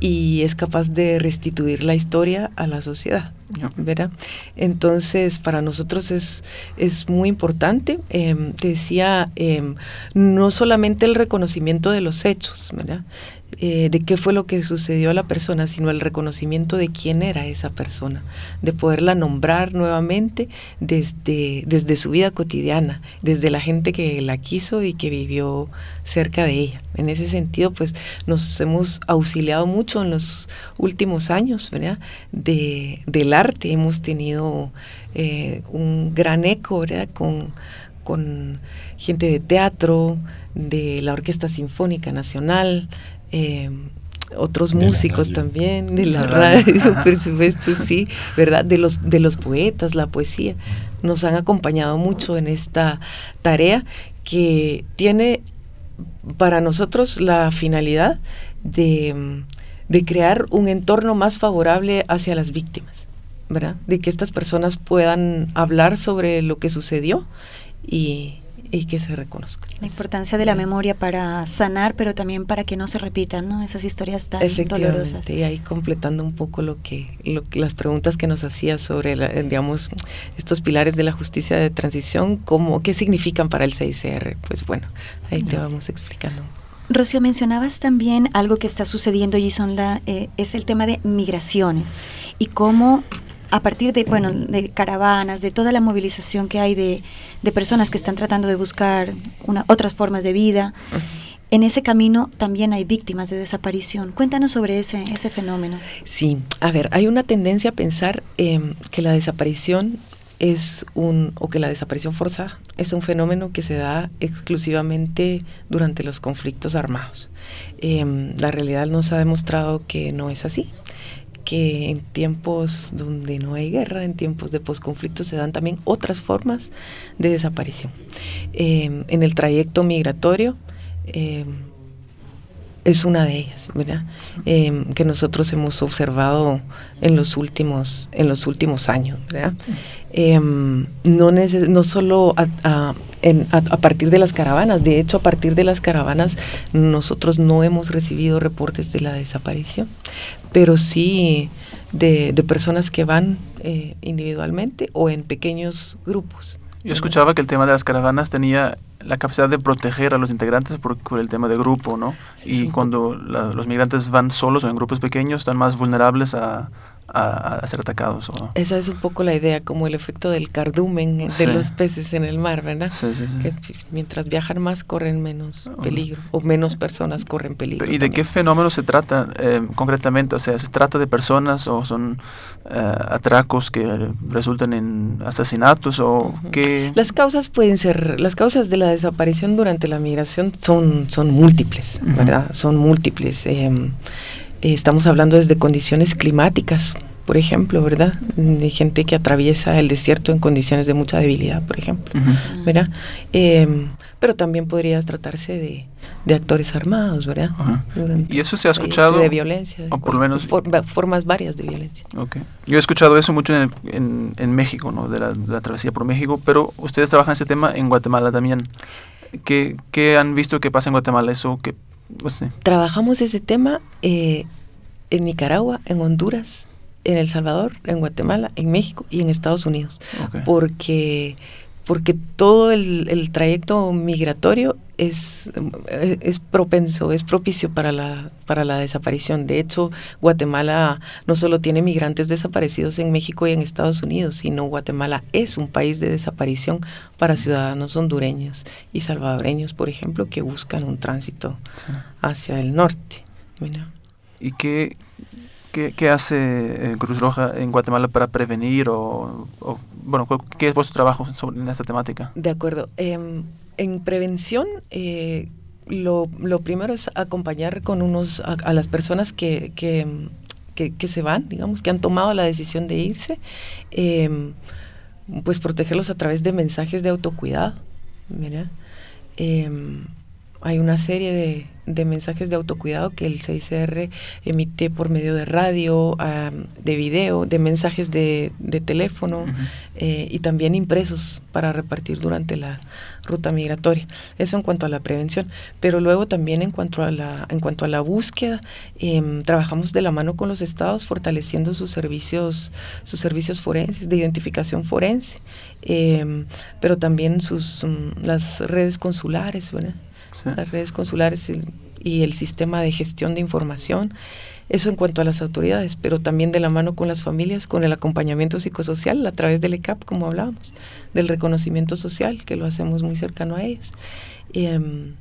y es capaz de restituir la historia a la sociedad. ¿verdad? Entonces, para nosotros es, es muy importante, te decía, em, no solamente el reconocimiento de los hechos, ¿verdad? Eh, de qué fue lo que sucedió a la persona, sino el reconocimiento de quién era esa persona, de poderla nombrar nuevamente desde, desde su vida cotidiana, desde la gente que la quiso y que vivió cerca de ella. En ese sentido, pues nos hemos auxiliado mucho en los últimos años, ¿verdad? De, del arte hemos tenido eh, un gran eco. Con, con gente de teatro, de la Orquesta Sinfónica Nacional, eh, otros músicos también, de la, [laughs] radio, por supuesto, sí, ¿verdad? De los, de los poetas, la poesía, nos han acompañado mucho en esta tarea que tiene para nosotros la finalidad de, de crear un entorno más favorable hacia las víctimas, ¿verdad? De que estas personas puedan hablar sobre lo que sucedió y, y que se reconozca. La importancia de la memoria para sanar, pero también para que no se repitan ¿no? esas historias tan dolorosas. Y ahí completando un poco lo que, lo, las preguntas que nos hacía sobre, digamos, estos pilares de la justicia de transición, cómo, qué significan para el CICR. Pues bueno, ahí te vamos explicando. Rocío, mencionabas también algo que está sucediendo y son la, eh, es el tema de migraciones y cómo a partir de, bueno, de caravanas, de toda la movilización que hay de, personas que están tratando de buscar una, otras formas de vida, en ese camino también hay víctimas de desaparición. Cuéntanos sobre ese, ese fenómeno. Sí, a ver, hay una tendencia a pensar em, que la desaparición es un, o que la desaparición forzada es un fenómeno que se da exclusivamente durante los conflictos armados. Em, la realidad nos ha demostrado que no es así que en tiempos donde no hay guerra, en tiempos de posconflicto, se dan también otras formas de desaparición. Em, en el trayecto migratorio em, es una de ellas. Em, que nosotros hemos observado en los últimos, en los últimos años, no solo a, partir de las caravanas. De hecho, a partir de las caravanas nosotros no hemos recibido reportes de la desaparición, pero sí de, personas que van eh, individualmente o en pequeños grupos. Yo escuchaba que el tema de las caravanas tenía la capacidad de proteger a los integrantes por, el tema de grupo, ¿no? y cuando los migrantes van solos o en grupos pequeños están más vulnerables a, a, ser atacados. Esa es un poco la idea, como el efecto del cardumen de los peces en el mar, ¿verdad? que mientras viajan más corren menos peligro, o menos personas corren peligro. ¿Y de qué fenómeno se trata eh, concretamente? O sea, ¿se trata de personas o son eh, atracos que resultan en asesinatos o qué? Las causas pueden ser, las causas de la desaparición durante la migración son, son múltiples, ¿verdad? Son múltiples. Em, estamos hablando desde condiciones climáticas, por ejemplo, ¿verdad? De gente que atraviesa el desierto en condiciones de mucha debilidad, por ejemplo, ¿verdad? Em, pero también podría tratarse de, actores armados, ¿verdad? y eso se ha escuchado. De violencia. O por lo menos. formas varias de violencia. Okay. Yo he escuchado eso mucho en, en, México, ¿no? De la, travesía por México, pero ustedes trabajan ese tema en Guatemala también. ¿Qué, qué han visto que pasa en Guatemala? Eso que Trabajamos ese tema eh, en Nicaragua, en Honduras, en El Salvador, en Guatemala, en México y en Estados Unidos. Porque porque todo el, trayecto migratorio es, es propenso, es propicio para la, para la desaparición. De hecho, Guatemala no solo tiene migrantes desaparecidos en México y en Estados Unidos, sino Guatemala es un país de desaparición para ciudadanos hondureños y salvadoreños, por ejemplo, que buscan un tránsito hacia el norte. ¿Y qué, qué, hace eh, Cruz Roja en Guatemala para prevenir o bueno, ¿qué es vuestro trabajo sobre, en esta temática? De acuerdo. Em, en prevención, eh, lo, lo, primero es acompañar con unos a, las personas que, que, que, se van, digamos, que han tomado la decisión de irse, em, pues protegerlos a través de mensajes de autocuidado. Mira, em, hay una serie de, de mensajes de autocuidado que el CICR emite por medio de radio, de video, de mensajes de, teléfono eh, y también impresos para repartir durante la ruta migratoria. Eso en cuanto a la prevención. Pero luego también en cuanto a la, en cuanto a la búsqueda, em, trabajamos de la mano con los estados fortaleciendo sus servicios, sus servicios forenses, de identificación forense, em, pero también sus, mm, las redes consulares, ¿verdad? Las redes consulares y el sistema de gestión de información. Eso en cuanto a las autoridades, pero también de la mano con las familias, con el acompañamiento psicosocial a través del ECAP, como hablábamos, del reconocimiento social, que lo hacemos muy cercano a ellos. Em,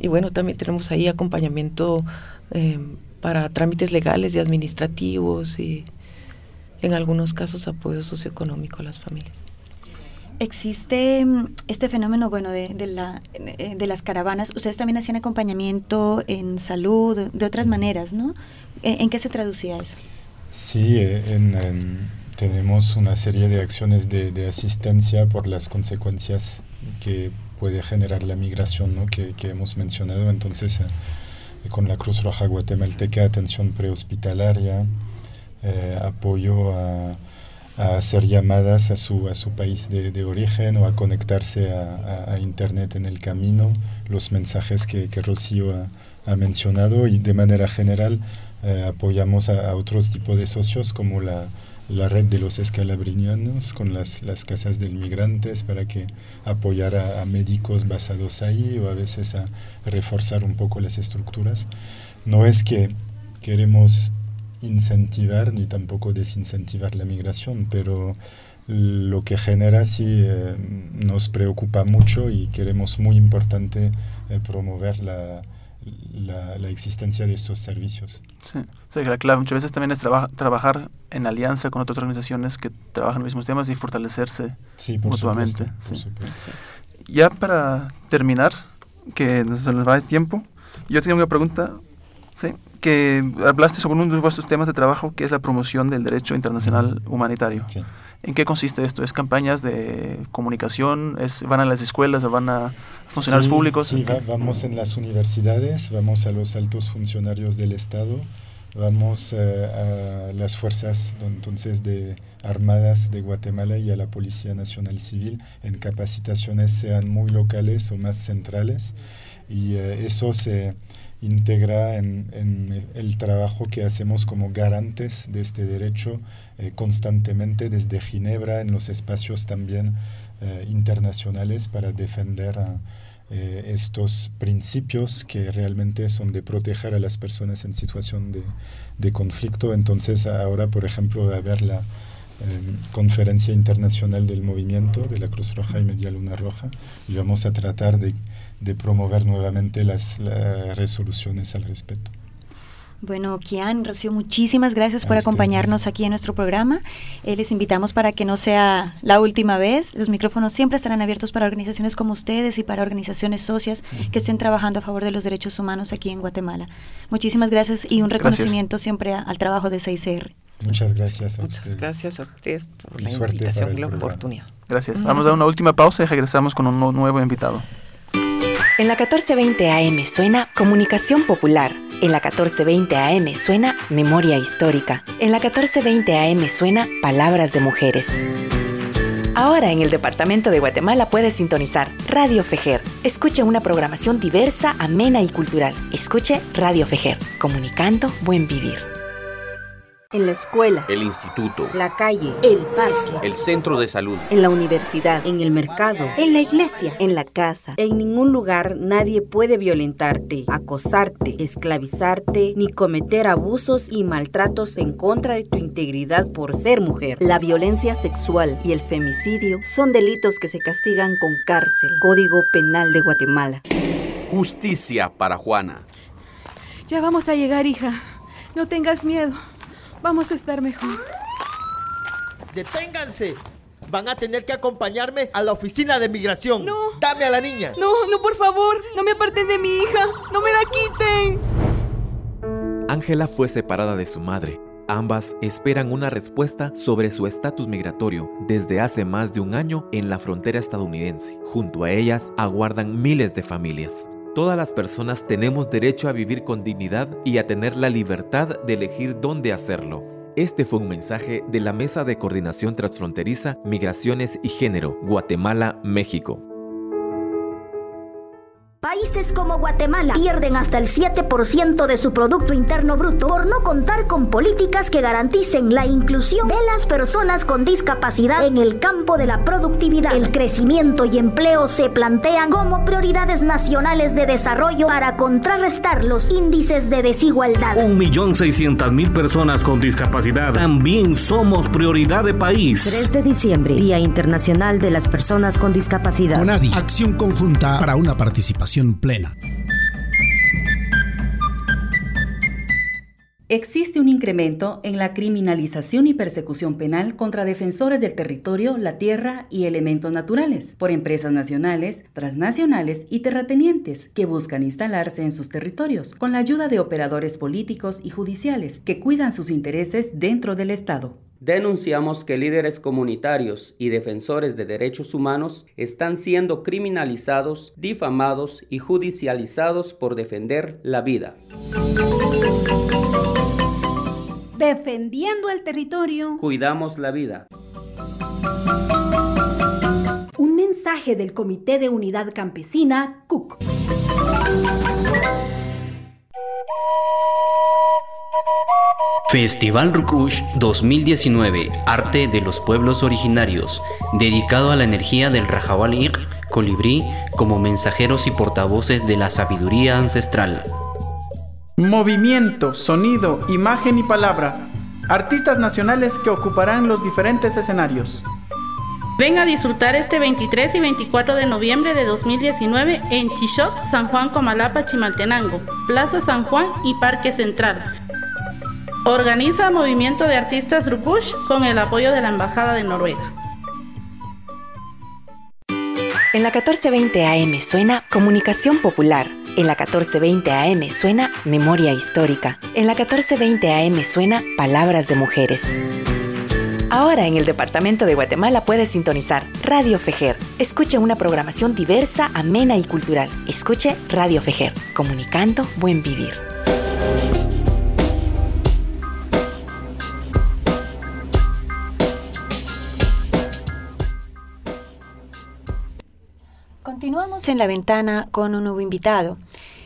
y bueno, también tenemos ahí acompañamiento em, para trámites legales y administrativos y en algunos casos apoyo socioeconómico a las familias. Existe mm, este fenómeno, bueno, de, la, eh, de las caravanas. Ustedes también hacían acompañamiento en salud, de otras maneras, ¿no? ¿En, qué se traducía eso? Sí, eh, tenemos una serie de acciones de, asistencia por las consecuencias que puede generar la migración, ¿no? que, que hemos mencionado. Entonces, eh, con la Cruz Roja Guatemalteca, atención prehospitalaria, apoyo a a hacer llamadas a su, a su país de, origen o a conectarse a, Internet en el camino, los mensajes que, que Rocío ha, mencionado y de manera general eh, apoyamos a, otros tipos de socios como la, la red de los escalabrinianos con las, las, casas de migrantes para que apoyar a, médicos basados ahí o a veces a reforzar un poco las estructuras. No es que queremos incentivar ni tampoco desincentivar la migración, pero lo que genera sí eh, nos preocupa mucho y queremos muy importante eh, promover la, la, existencia de estos servicios. Sí, claro, muchas veces también es trabajar en alianza con otras organizaciones que trabajan en los mismos temas y fortalecerse sí, por mutuamente. Supuesto, Ya para terminar, que nos, nos va de tiempo, yo tengo una pregunta. ¿sí? Que hablaste sobre uno de vuestros temas de trabajo, que es la promoción del derecho internacional humanitario. ¿En qué consiste esto? ¿Es campañas de comunicación? ¿Es, ¿Van a las escuelas van a funcionarios públicos? Sí, vamos en las universidades, vamos a los altos funcionarios del Estado, vamos a las fuerzas entonces de armadas de Guatemala y a la Policía Nacional Civil en capacitaciones sean muy locales o más centrales y eso se integra en, el trabajo que hacemos como garantes de este derecho constantemente desde Ginebra en los espacios también internacionales para defender a eh, estos principios que realmente son de proteger a las personas en situación de, de conflicto. Entonces ahora, por ejemplo, va a haber la em, conferencia internacional del movimiento de la Cruz Roja y Media Luna Roja y vamos a tratar de, de promover nuevamente las, las resoluciones al respecto. Bueno, Kian, Rocío, muchísimas gracias por acompañarnos aquí en nuestro programa. Eh, les invitamos para que no sea la última vez. Los micrófonos siempre estarán abiertos para organizaciones como ustedes y para organizaciones socias que estén trabajando a favor de los derechos humanos aquí en Guatemala. Muchísimas gracias y un reconocimiento siempre al trabajo de 6CR. Muchas gracias a Muchas ustedes. gracias a ustedes por Y la invitación y la programa. oportunidad. Gracias. Vamos a dar una última pausa y regresamos con un nu- nuevo invitado. En la 1420 AM suena Comunicación Popular. En la 1420 AM suena Memoria Histórica. En la 1420 AM suena Palabras de Mujeres. Ahora en el Departamento de Guatemala puedes sintonizar Radio Fejer. Escuche una programación diversa, amena y cultural. Escuche Radio Fejer, comunicando buen vivir. En la escuela, El instituto, la calle, el parque, el centro de salud, en la universidad, En el mercado, en la iglesia. en la casa. En ningún lugar nadie puede violentarte, acosarte, esclavizarte, ni cometer abusos y maltratos en contra de tu integridad por ser mujer. La violencia sexual y el femicidio son delitos que se castigan con cárcel. Código Penal de Guatemala. justicia para Juana. Ya vamos a llegar, hija. No tengas miedo. Vamos a estar mejor. ¡Deténganse! Van a tener que acompañarme a la oficina de migración. No. Dame a la niña. No, no, por favor. No me aparten de mi hija. No me la quiten. Ángela fue separada de su madre. Ambas esperan una respuesta sobre su estatus migratorio desde hace más de un año en la frontera estadounidense. Junto a ellas aguardan miles de familias. Todas las personas tenemos derecho a vivir con dignidad y a tener la libertad de elegir dónde hacerlo. Este fue un mensaje de la Mesa de Coordinación Transfronteriza, Migraciones y Género, Guatemala, México. Países como Guatemala pierden hasta el 7% de su Producto Interno Bruto por no contar con políticas que garanticen la inclusión de las personas con discapacidad en el campo de la productividad. El crecimiento y empleo se plantean como prioridades nacionales de desarrollo para contrarrestar los índices de desigualdad. Un millón seiscientas mil personas con discapacidad. También somos prioridad de país. 3 de diciembre, Día Internacional de las Personas con Discapacidad. CONADI, acción conjunta para una participación plena. Existe un incremento en la criminalización y persecución penal contra defensores del territorio, la tierra y elementos naturales por empresas nacionales, transnacionales y terratenientes que buscan instalarse en sus territorios con la ayuda de operadores políticos y judiciales que cuidan sus intereses dentro del Estado. Denunciamos que líderes comunitarios y defensores de derechos humanos están siendo criminalizados, difamados y judicializados por defender la vida. Defendiendo el territorio. Cuidamos la vida. Un mensaje del Comité de Unidad Campesina, CUC. Festival Rukush 2019, Arte de los Pueblos Originarios, dedicado a la energía del Rajawalir, colibrí, como mensajeros y portavoces de la sabiduría ancestral. Movimiento, sonido, imagen y palabra. Artistas nacionales que ocuparán los diferentes escenarios. Ven a disfrutar este 23 y 24 de noviembre de 2019 en Chichoc, San Juan Comalapa, Chimaltenango, Plaza San Juan y Parque Central. Organiza Movimiento de Artistas Rupush con el apoyo de la Embajada de Noruega. En la 1420 AM suena Comunicación Popular. En la 1420 AM suena Memoria Histórica. En la 1420 AM suena Palabras de Mujeres. Ahora en el Departamento de Guatemala puedes sintonizar Radio Fejer. Escuche una programación diversa, amena y cultural. Escuche Radio Fejer, comunicando buen vivir. En la ventana con un nuevo invitado.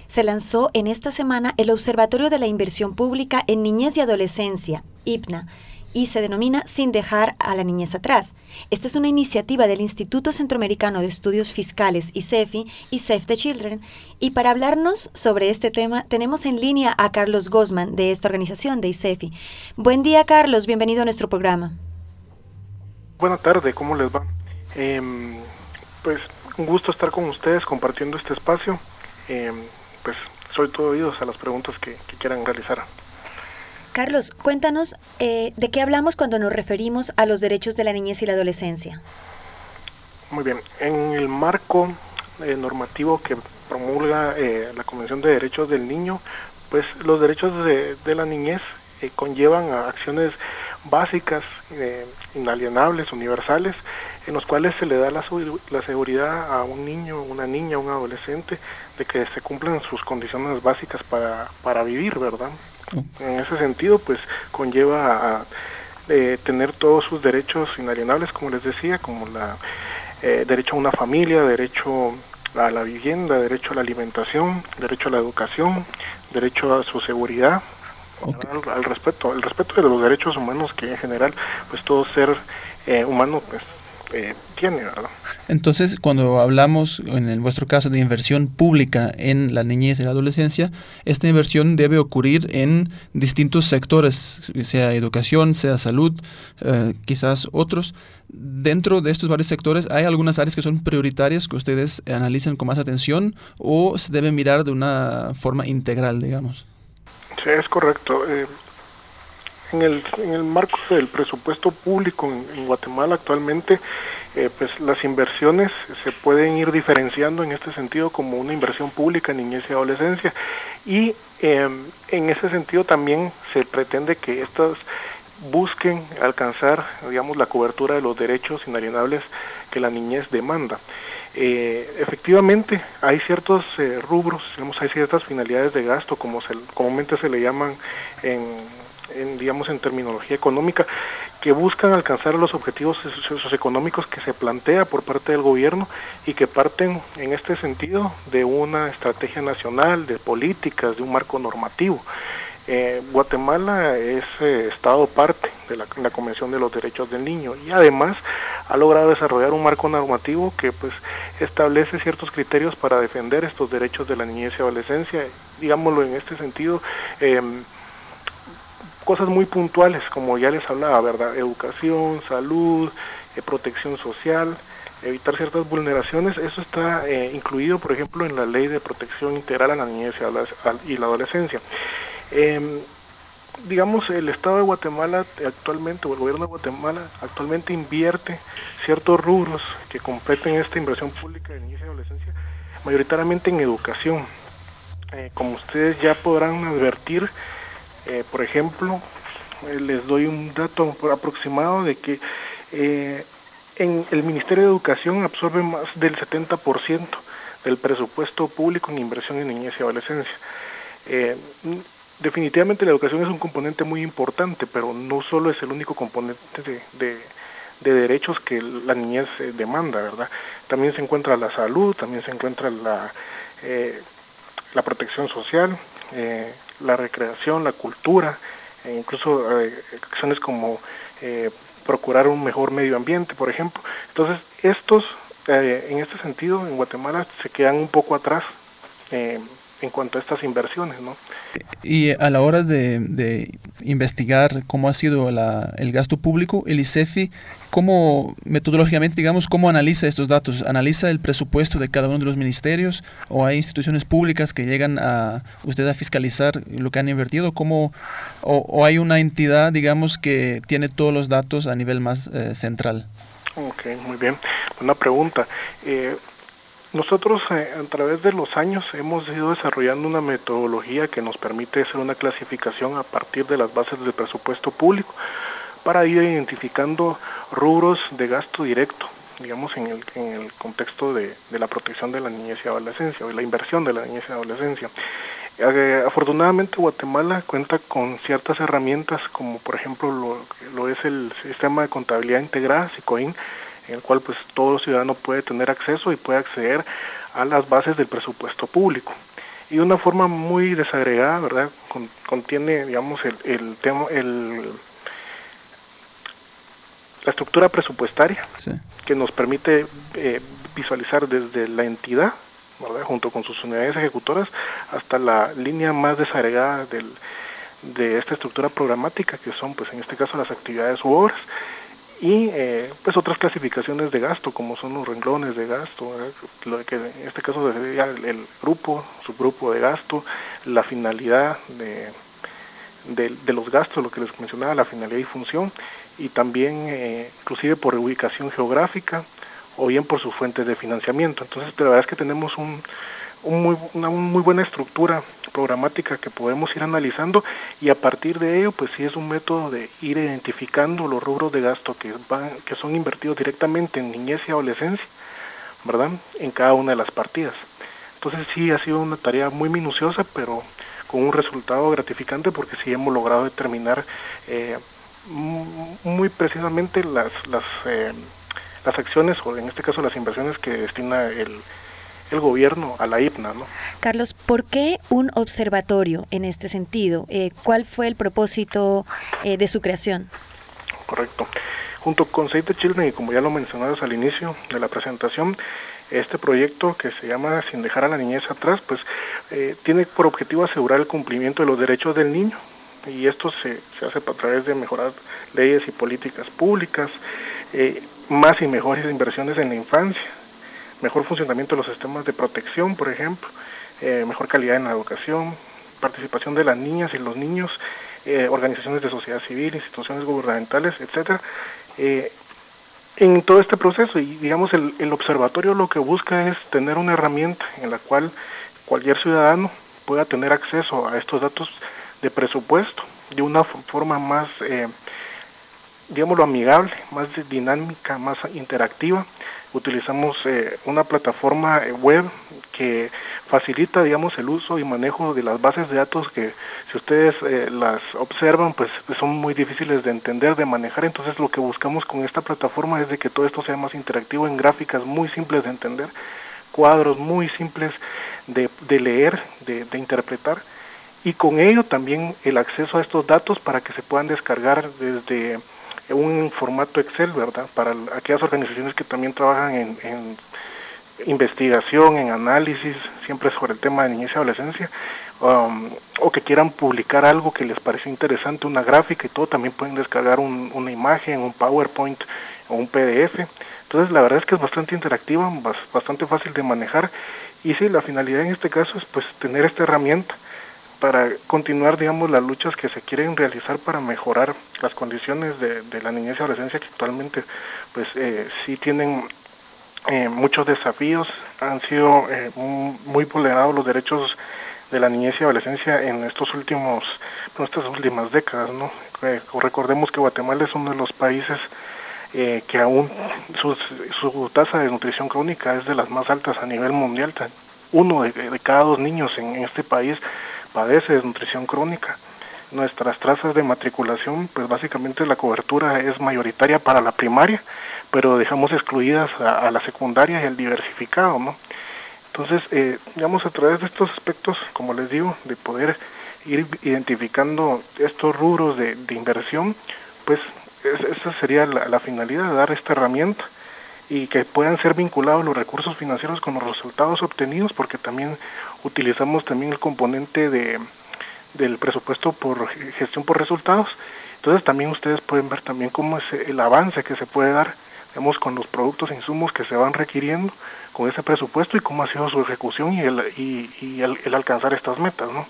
Se lanzó en esta semana el Observatorio de la Inversión Pública en Niñez y Adolescencia, IPNA, y se denomina Sin dejar a la niñez atrás. Esta es una iniciativa del Instituto Centroamericano de Estudios Fiscales, ICEFI, y Save the Children. Y para hablarnos sobre este tema, tenemos en línea a Carlos Gosman de esta organización de ICEFI. Buen día, Carlos, bienvenido a nuestro programa. Buenas tardes, ¿cómo les va? Em, pues un gusto estar con ustedes compartiendo este espacio. Em, pues soy todo oídos a las preguntas que quieran realizar. Carlos, cuéntanos eh, de qué hablamos cuando nos referimos a los derechos de la niñez y la adolescencia. Muy bien, en el marco eh, normativo que promulga eh, la Convención de Derechos del Niño, pues los derechos de, la niñez conllevan a acciones básicas, inalienables, universales, en los cuales se le da la, la seguridad a un niño, una niña, un adolescente, de que se cumplen sus condiciones básicas para, para vivir, ¿verdad? En ese sentido, pues conlleva a, eh, tener todos sus derechos inalienables, como les decía, como la eh, derecho a una familia, derecho a la vivienda, derecho a la alimentación, derecho a la educación, derecho a su seguridad, al, respeto, el respeto de los derechos humanos que en general, pues todo ser eh, humano, pues eh, tiene, ¿verdad? Entonces, cuando hablamos, en vuestro caso, de inversión pública en la niñez y la adolescencia, esta inversión debe ocurrir en distintos sectores, sea educación, sea salud, eh, quizás otros. Dentro de estos varios sectores, ¿hay algunas áreas que son prioritarias que ustedes analicen con más atención o se debe mirar de una forma integral, digamos? Sí, es correcto. Eh, en el, en el marco del presupuesto público en, Guatemala actualmente, eh, pues las inversiones se pueden ir diferenciando en este sentido como una inversión pública en niñez y adolescencia y em, en ese sentido también se pretende que estas busquen alcanzar, digamos, la cobertura de los derechos inalienables que la niñez demanda. Eh, efectivamente, hay ciertos eh, rubros, digamos, hay ciertas finalidades de gasto, como se, comúnmente se le llaman en en, digamos en terminología económica, que buscan alcanzar los objetivos socioeconómicos que se plantea por parte del gobierno y que parten en este sentido de una estrategia nacional, de políticas, de un marco normativo. Eh, Guatemala es eh, Estado parte de la, la, Convención de los Derechos del Niño y además ha logrado desarrollar un marco normativo que pues establece ciertos criterios para defender estos derechos de la niñez y adolescencia. Digámoslo en este sentido, eh, cosas muy puntuales, como ya les hablaba, ¿verdad? Educación, salud, eh, protección social, evitar ciertas vulneraciones, eso está eh, incluido, por ejemplo, en la ley de protección integral a la niñez y la adolescencia. Em, digamos, el Estado de Guatemala actualmente, o el gobierno de Guatemala actualmente invierte ciertos rubros que competen esta inversión pública de niñez y adolescencia, mayoritariamente en educación. Eh, como ustedes ya podrán advertir, eh, por ejemplo, eh, les doy un dato aproximado de que eh, en el Ministerio de Educación absorbe más del 70% del presupuesto público en inversión en niñez y adolescencia. definitivamente la educación es un componente muy importante, pero no solo es el único componente de, derechos que la niñez demanda, ¿verdad? También se encuentra la salud, también se encuentra la, la protección social, eh, la recreación, la cultura, e incluso eh, acciones como eh, procurar un mejor medio ambiente, por ejemplo. Entonces, estos, en este sentido, en Guatemala se quedan un poco atrás en cuanto a estas inversiones, ¿no? Y a la hora de, investigar cómo ha sido el gasto público, el ICEFI, ¿cómo metodológicamente, digamos, cómo analiza estos datos? ¿Analiza el presupuesto de cada uno de los ministerios o hay instituciones públicas que llegan a usted a fiscalizar lo que han invertido? ¿Cómo, o, hay una entidad, digamos, que tiene todos los datos a nivel más eh, central? Ok, muy bien. Una pregunta. Eh, nosotros eh, a través de los años hemos ido desarrollando una metodología que nos permite hacer una clasificación a partir de las bases del presupuesto público para ir identificando rubros de gasto directo, digamos en el, en el contexto de, la protección de la niñez y adolescencia o la inversión de la niñez y adolescencia. Eh, afortunadamente Guatemala cuenta con ciertas herramientas como por ejemplo lo, lo es el sistema de contabilidad integrada, SICOIN, en el cual pues todo ciudadano puede tener acceso y puede acceder a las bases del presupuesto público. Y de una forma muy desagregada, ¿verdad? contiene, digamos, el, el tema, el, la estructura presupuestaria que nos permite eh, visualizar desde la entidad, ¿verdad? junto con sus unidades ejecutoras, hasta la línea más desagregada del, de esta estructura programática, que son, pues en este caso, las actividades u obras y eh, pues otras clasificaciones de gasto como son los renglones de gasto lo que en este caso sería el, el, grupo subgrupo de gasto la finalidad de, de, los gastos lo que les mencionaba la finalidad y función y también eh, inclusive por ubicación geográfica o bien por sus fuentes de financiamiento. Entonces la verdad es que tenemos un, un muy, una muy buena estructura programática que podemos ir analizando y a partir de ello pues sí es un método de ir identificando los rubros de gasto que van que son invertidos directamente en niñez y adolescencia verdad en cada una de las partidas. Entonces sí ha sido una tarea muy minuciosa pero con un resultado gratificante porque sí hemos logrado determinar eh, muy precisamente las las eh, las acciones o en este caso las inversiones que destina el el gobierno a la IPNA. ¿no? Carlos, ¿por qué un observatorio en este sentido? Eh, ¿Cuál fue el propósito eh, de su creación? Correcto. Junto con Save the Children, y como ya lo mencionabas al inicio de la presentación, este proyecto que se llama Sin dejar a la niñez atrás, pues eh, tiene por objetivo asegurar el cumplimiento de los derechos del niño y esto se, se hace a través de mejorar leyes y políticas públicas, más y mejores inversiones en la infancia, mejor funcionamiento de los sistemas de protección, por ejemplo, eh, mejor calidad en la educación, participación de las niñas y los niños, eh, organizaciones de sociedad civil, instituciones gubernamentales, etcétera, eh, en todo este proceso. Y digamos, el, el observatorio lo que busca es tener una herramienta en la cual cualquier ciudadano pueda tener acceso a estos datos de presupuesto de una forma más, eh, digámoslo, amigable, más dinámica, más interactiva, utilizamos eh, una plataforma eh, web que facilita digamos el uso y manejo de las bases de datos que si ustedes eh, las observan pues son muy difíciles de entender de manejar. Entonces lo que buscamos con esta plataforma es de que todo esto sea más interactivo en gráficas muy simples de entender cuadros muy simples de, leer de interpretar. Y con ello también el acceso a estos datos para que se puedan descargar desde un formato Excel, ¿verdad? Para aquellas organizaciones que también trabajan en, investigación, en análisis, siempre sobre el tema de niñez y adolescencia, um, o que quieran publicar algo que les parece interesante, una gráfica y todo, también pueden descargar una imagen, un PowerPoint o un PDF. Entonces la verdad es que es bastante interactiva, bastante fácil de manejar y sí, la finalidad en este caso es pues tener esta herramienta para continuar, digamos, las luchas que se quieren realizar para mejorar las condiciones de, la niñez y adolescencia que actualmente, pues, eh, sí tienen eh, muchos desafíos, han sido eh, muy vulnerados los derechos de la niñez y adolescencia en estos últimos, en estas últimas décadas, ¿no? recordemos que Guatemala es uno de los países que aún su, su tasa de nutrición crónica es de las más altas a nivel mundial. Uno de, cada dos niños en este país padece desnutrición crónica. Nuestras trazas de matriculación, pues básicamente la cobertura es mayoritaria para la primaria, pero dejamos excluidas a, la secundaria y el diversificado, ¿no? Entonces, eh, digamos, a través de estos aspectos, como les digo, de poder ir identificando estos rubros de, inversión, pues esa sería la, la, finalidad dar esta herramienta y que puedan ser vinculados los recursos financieros con los resultados obtenidos, porque también utilizamos también el componente de, del presupuesto por gestión por resultados. Entonces también ustedes pueden ver también cómo es el avance que se puede dar, con los productos e insumos que se van requiriendo con ese presupuesto y cómo ha sido su ejecución y el, y, y el, el alcanzar estas metas, ¿no?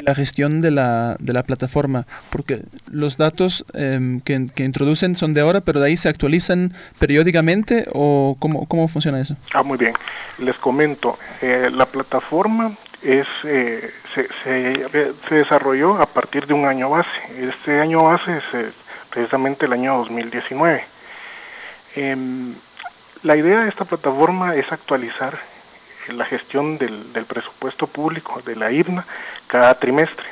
La gestión de la, de la plataforma, porque los datos em, que, que, introducen son de ahora, pero de ahí se actualizan periódicamente o cómo, cómo funciona eso? Ah, muy bien. Les comento, eh, la plataforma es eh, se, se, se, desarrolló a partir de un año base. Este año base es eh, precisamente el año 2019. Em, la idea de esta plataforma es actualizar la gestión del, del, presupuesto público de la IRNA cada trimestre.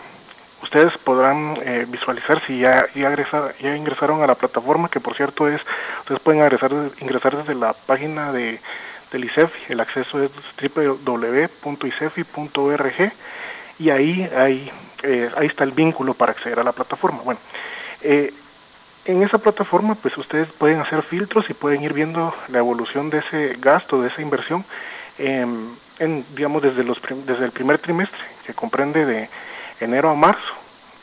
ustedes podrán eh, visualizar si ya, ingresaron a la plataforma, que por cierto es, ustedes pueden ingresar, ingresar desde la página de, del ICEFI, el acceso es www.icefi.org y ahí, ahí, eh, ahí está el vínculo para acceder a la plataforma. Bueno, eh, en esa plataforma pues ustedes pueden hacer filtros y pueden ir viendo la evolución de ese gasto, de esa inversión, en, digamos desde, los, desde el primer trimestre, que comprende de enero a marzo,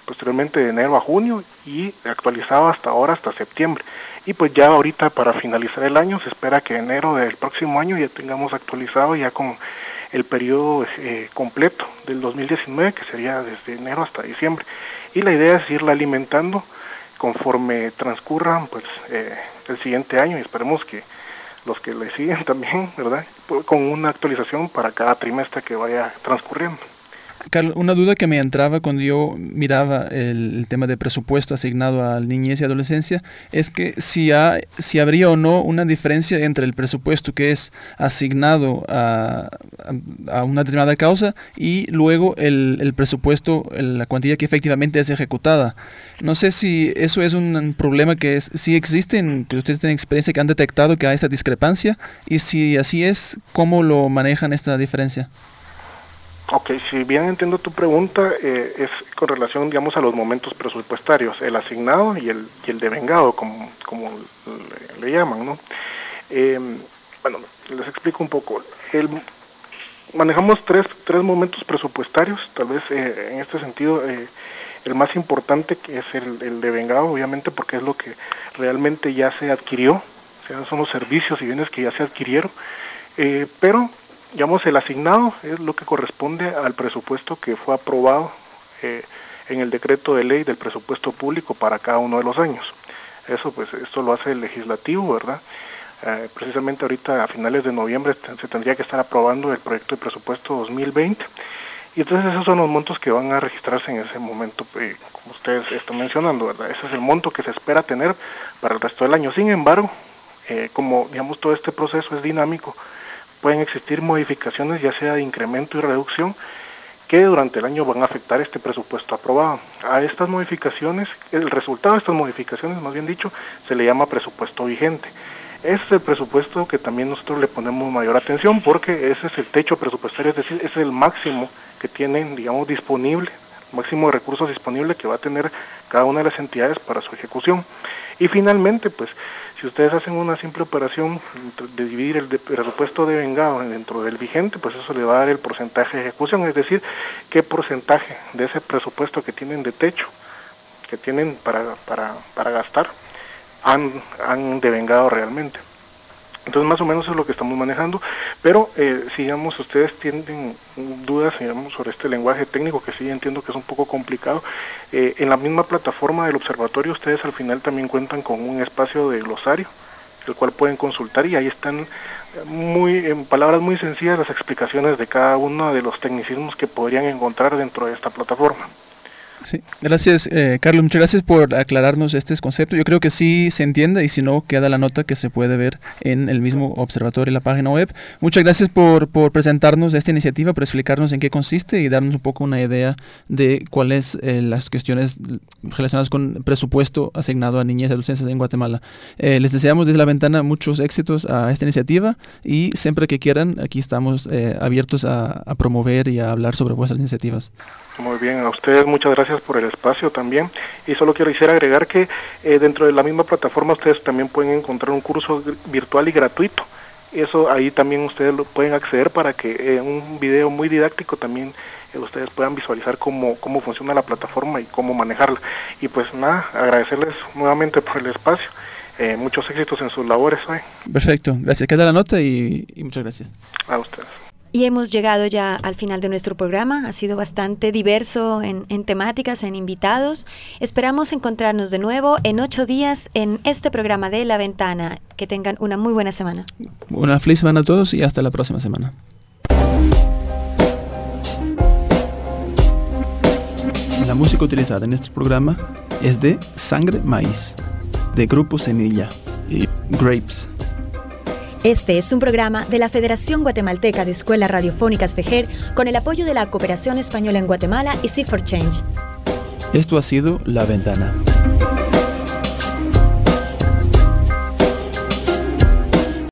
posteriormente de enero a junio y actualizado hasta ahora, hasta septiembre. Y pues ya ahorita para finalizar el año se espera que enero del próximo año ya tengamos actualizado ya con el periodo eh, completo del 2019, que sería desde enero hasta diciembre. Y la idea es irla alimentando conforme transcurran pues eh, el siguiente año y esperemos que los que le siguen [laughs] también, ¿verdad? Con una actualización para cada trimestre que vaya transcurriendo. Carlos, una duda que me entraba cuando yo miraba el, tema de presupuesto asignado a niñez y adolescencia es que si, si habría o no una diferencia entre el presupuesto que es asignado a, una determinada causa y luego el, presupuesto, la cuantía que efectivamente es ejecutada. No sé si eso es un problema que es, si existen, que ustedes tienen experiencia que han detectado que hay esta discrepancia y si así es, ¿cómo lo manejan esta diferencia? Ok, si bien entiendo tu pregunta, eh, es con relación, digamos, a los momentos presupuestarios, el asignado y el, y el devengado, como, como le, llaman, ¿no? Em, bueno, les explico un poco. El, manejamos tres, tres momentos presupuestarios, tal vez eh, en este sentido eh, el más importante que es el, el devengado, obviamente porque es lo que realmente ya se adquirió, o sea, son los servicios y bienes que ya se adquirieron, pero digamos, el asignado es lo que corresponde al presupuesto que fue aprobado eh, en el decreto de ley del presupuesto público para cada uno de los años. Eso, pues, esto lo hace el legislativo, ¿verdad? Eh, precisamente ahorita a finales de noviembre se tendría que estar aprobando el proyecto de presupuesto 2020 y entonces esos son los montos que van a registrarse en ese momento, eh, como ustedes están mencionando, ¿verdad? Ese es el monto que se espera tener para el resto del año. Sin embargo, como digamos todo este proceso es dinámico, pueden existir modificaciones ya sea de incremento y reducción que durante el año van a afectar este presupuesto aprobado. A estas modificaciones, el resultado de estas modificaciones, más bien dicho, se le llama presupuesto vigente. Es el presupuesto que también nosotros le ponemos mayor atención porque ese es el techo presupuestario, es decir, ese es el máximo que tienen, digamos, disponible, máximo de recursos disponibles que va a tener cada una de las entidades para su ejecución. Y finalmente, pues, si ustedes hacen una simple operación de dividir el presupuesto de vengado dentro del vigente, pues eso le va a dar el porcentaje de ejecución, es decir, qué porcentaje de ese presupuesto que tienen de techo, que tienen para, para, para gastar, han, han devengado realmente. Entonces más o menos es lo que estamos manejando, pero eh, si digamos ustedes tienen dudas digamos, sobre este lenguaje técnico, que sí entiendo que es un poco complicado, eh, en la misma plataforma del observatorio ustedes al final también cuentan con un espacio de glosario, el cual pueden consultar y ahí están muy en palabras muy sencillas las explicaciones de cada uno de los tecnicismos que podrían encontrar dentro de esta plataforma. Sí, gracias eh, Carlos, muchas gracias por aclararnos este concepto. Yo creo que sí se entiende y si no, queda la nota que se puede ver en el mismo observatorio, en la página web. Muchas gracias por, por presentarnos esta iniciativa, por explicarnos en qué consiste y darnos un poco una idea de cuáles eh, las cuestiones relacionadas con presupuesto asignado a niñas y adolescentes en Guatemala. Eh, les deseamos desde la ventana muchos éxitos a esta iniciativa y siempre que quieran, aquí estamos eh, abiertos a, a promover y a hablar sobre vuestras iniciativas. Muy bien, a ustedes muchas gracias por el espacio también. Y solo quiero quisiera agregar que eh, dentro de la misma plataforma ustedes también pueden encontrar un curso virtual y gratuito. Eso ahí también ustedes lo pueden acceder para que en un video muy didáctico también eh, ustedes puedan visualizar cómo, cómo funciona la plataforma y cómo manejarla. Y pues nada, agradecerles nuevamente por el espacio. Eh, muchos éxitos en sus labores hoy. Perfecto, gracias. Queda la nota y muchas gracias. A ustedes. Y hemos llegado ya al final de nuestro programa. Ha sido bastante diverso en, temáticas, en invitados. Esperamos encontrarnos de nuevo en ocho días en este programa de La Ventana. Que tengan una muy buena semana. Una feliz semana a todos y hasta la próxima semana. La música utilizada en este programa es de Sangre Maíz, de Grupo Semilla y Grapes. Este es un programa de la Federación Guatemalteca de Escuelas Radiofónicas FEJER con el apoyo de la Cooperación Española en Guatemala y Seek for Change. Esto ha sido La Ventana.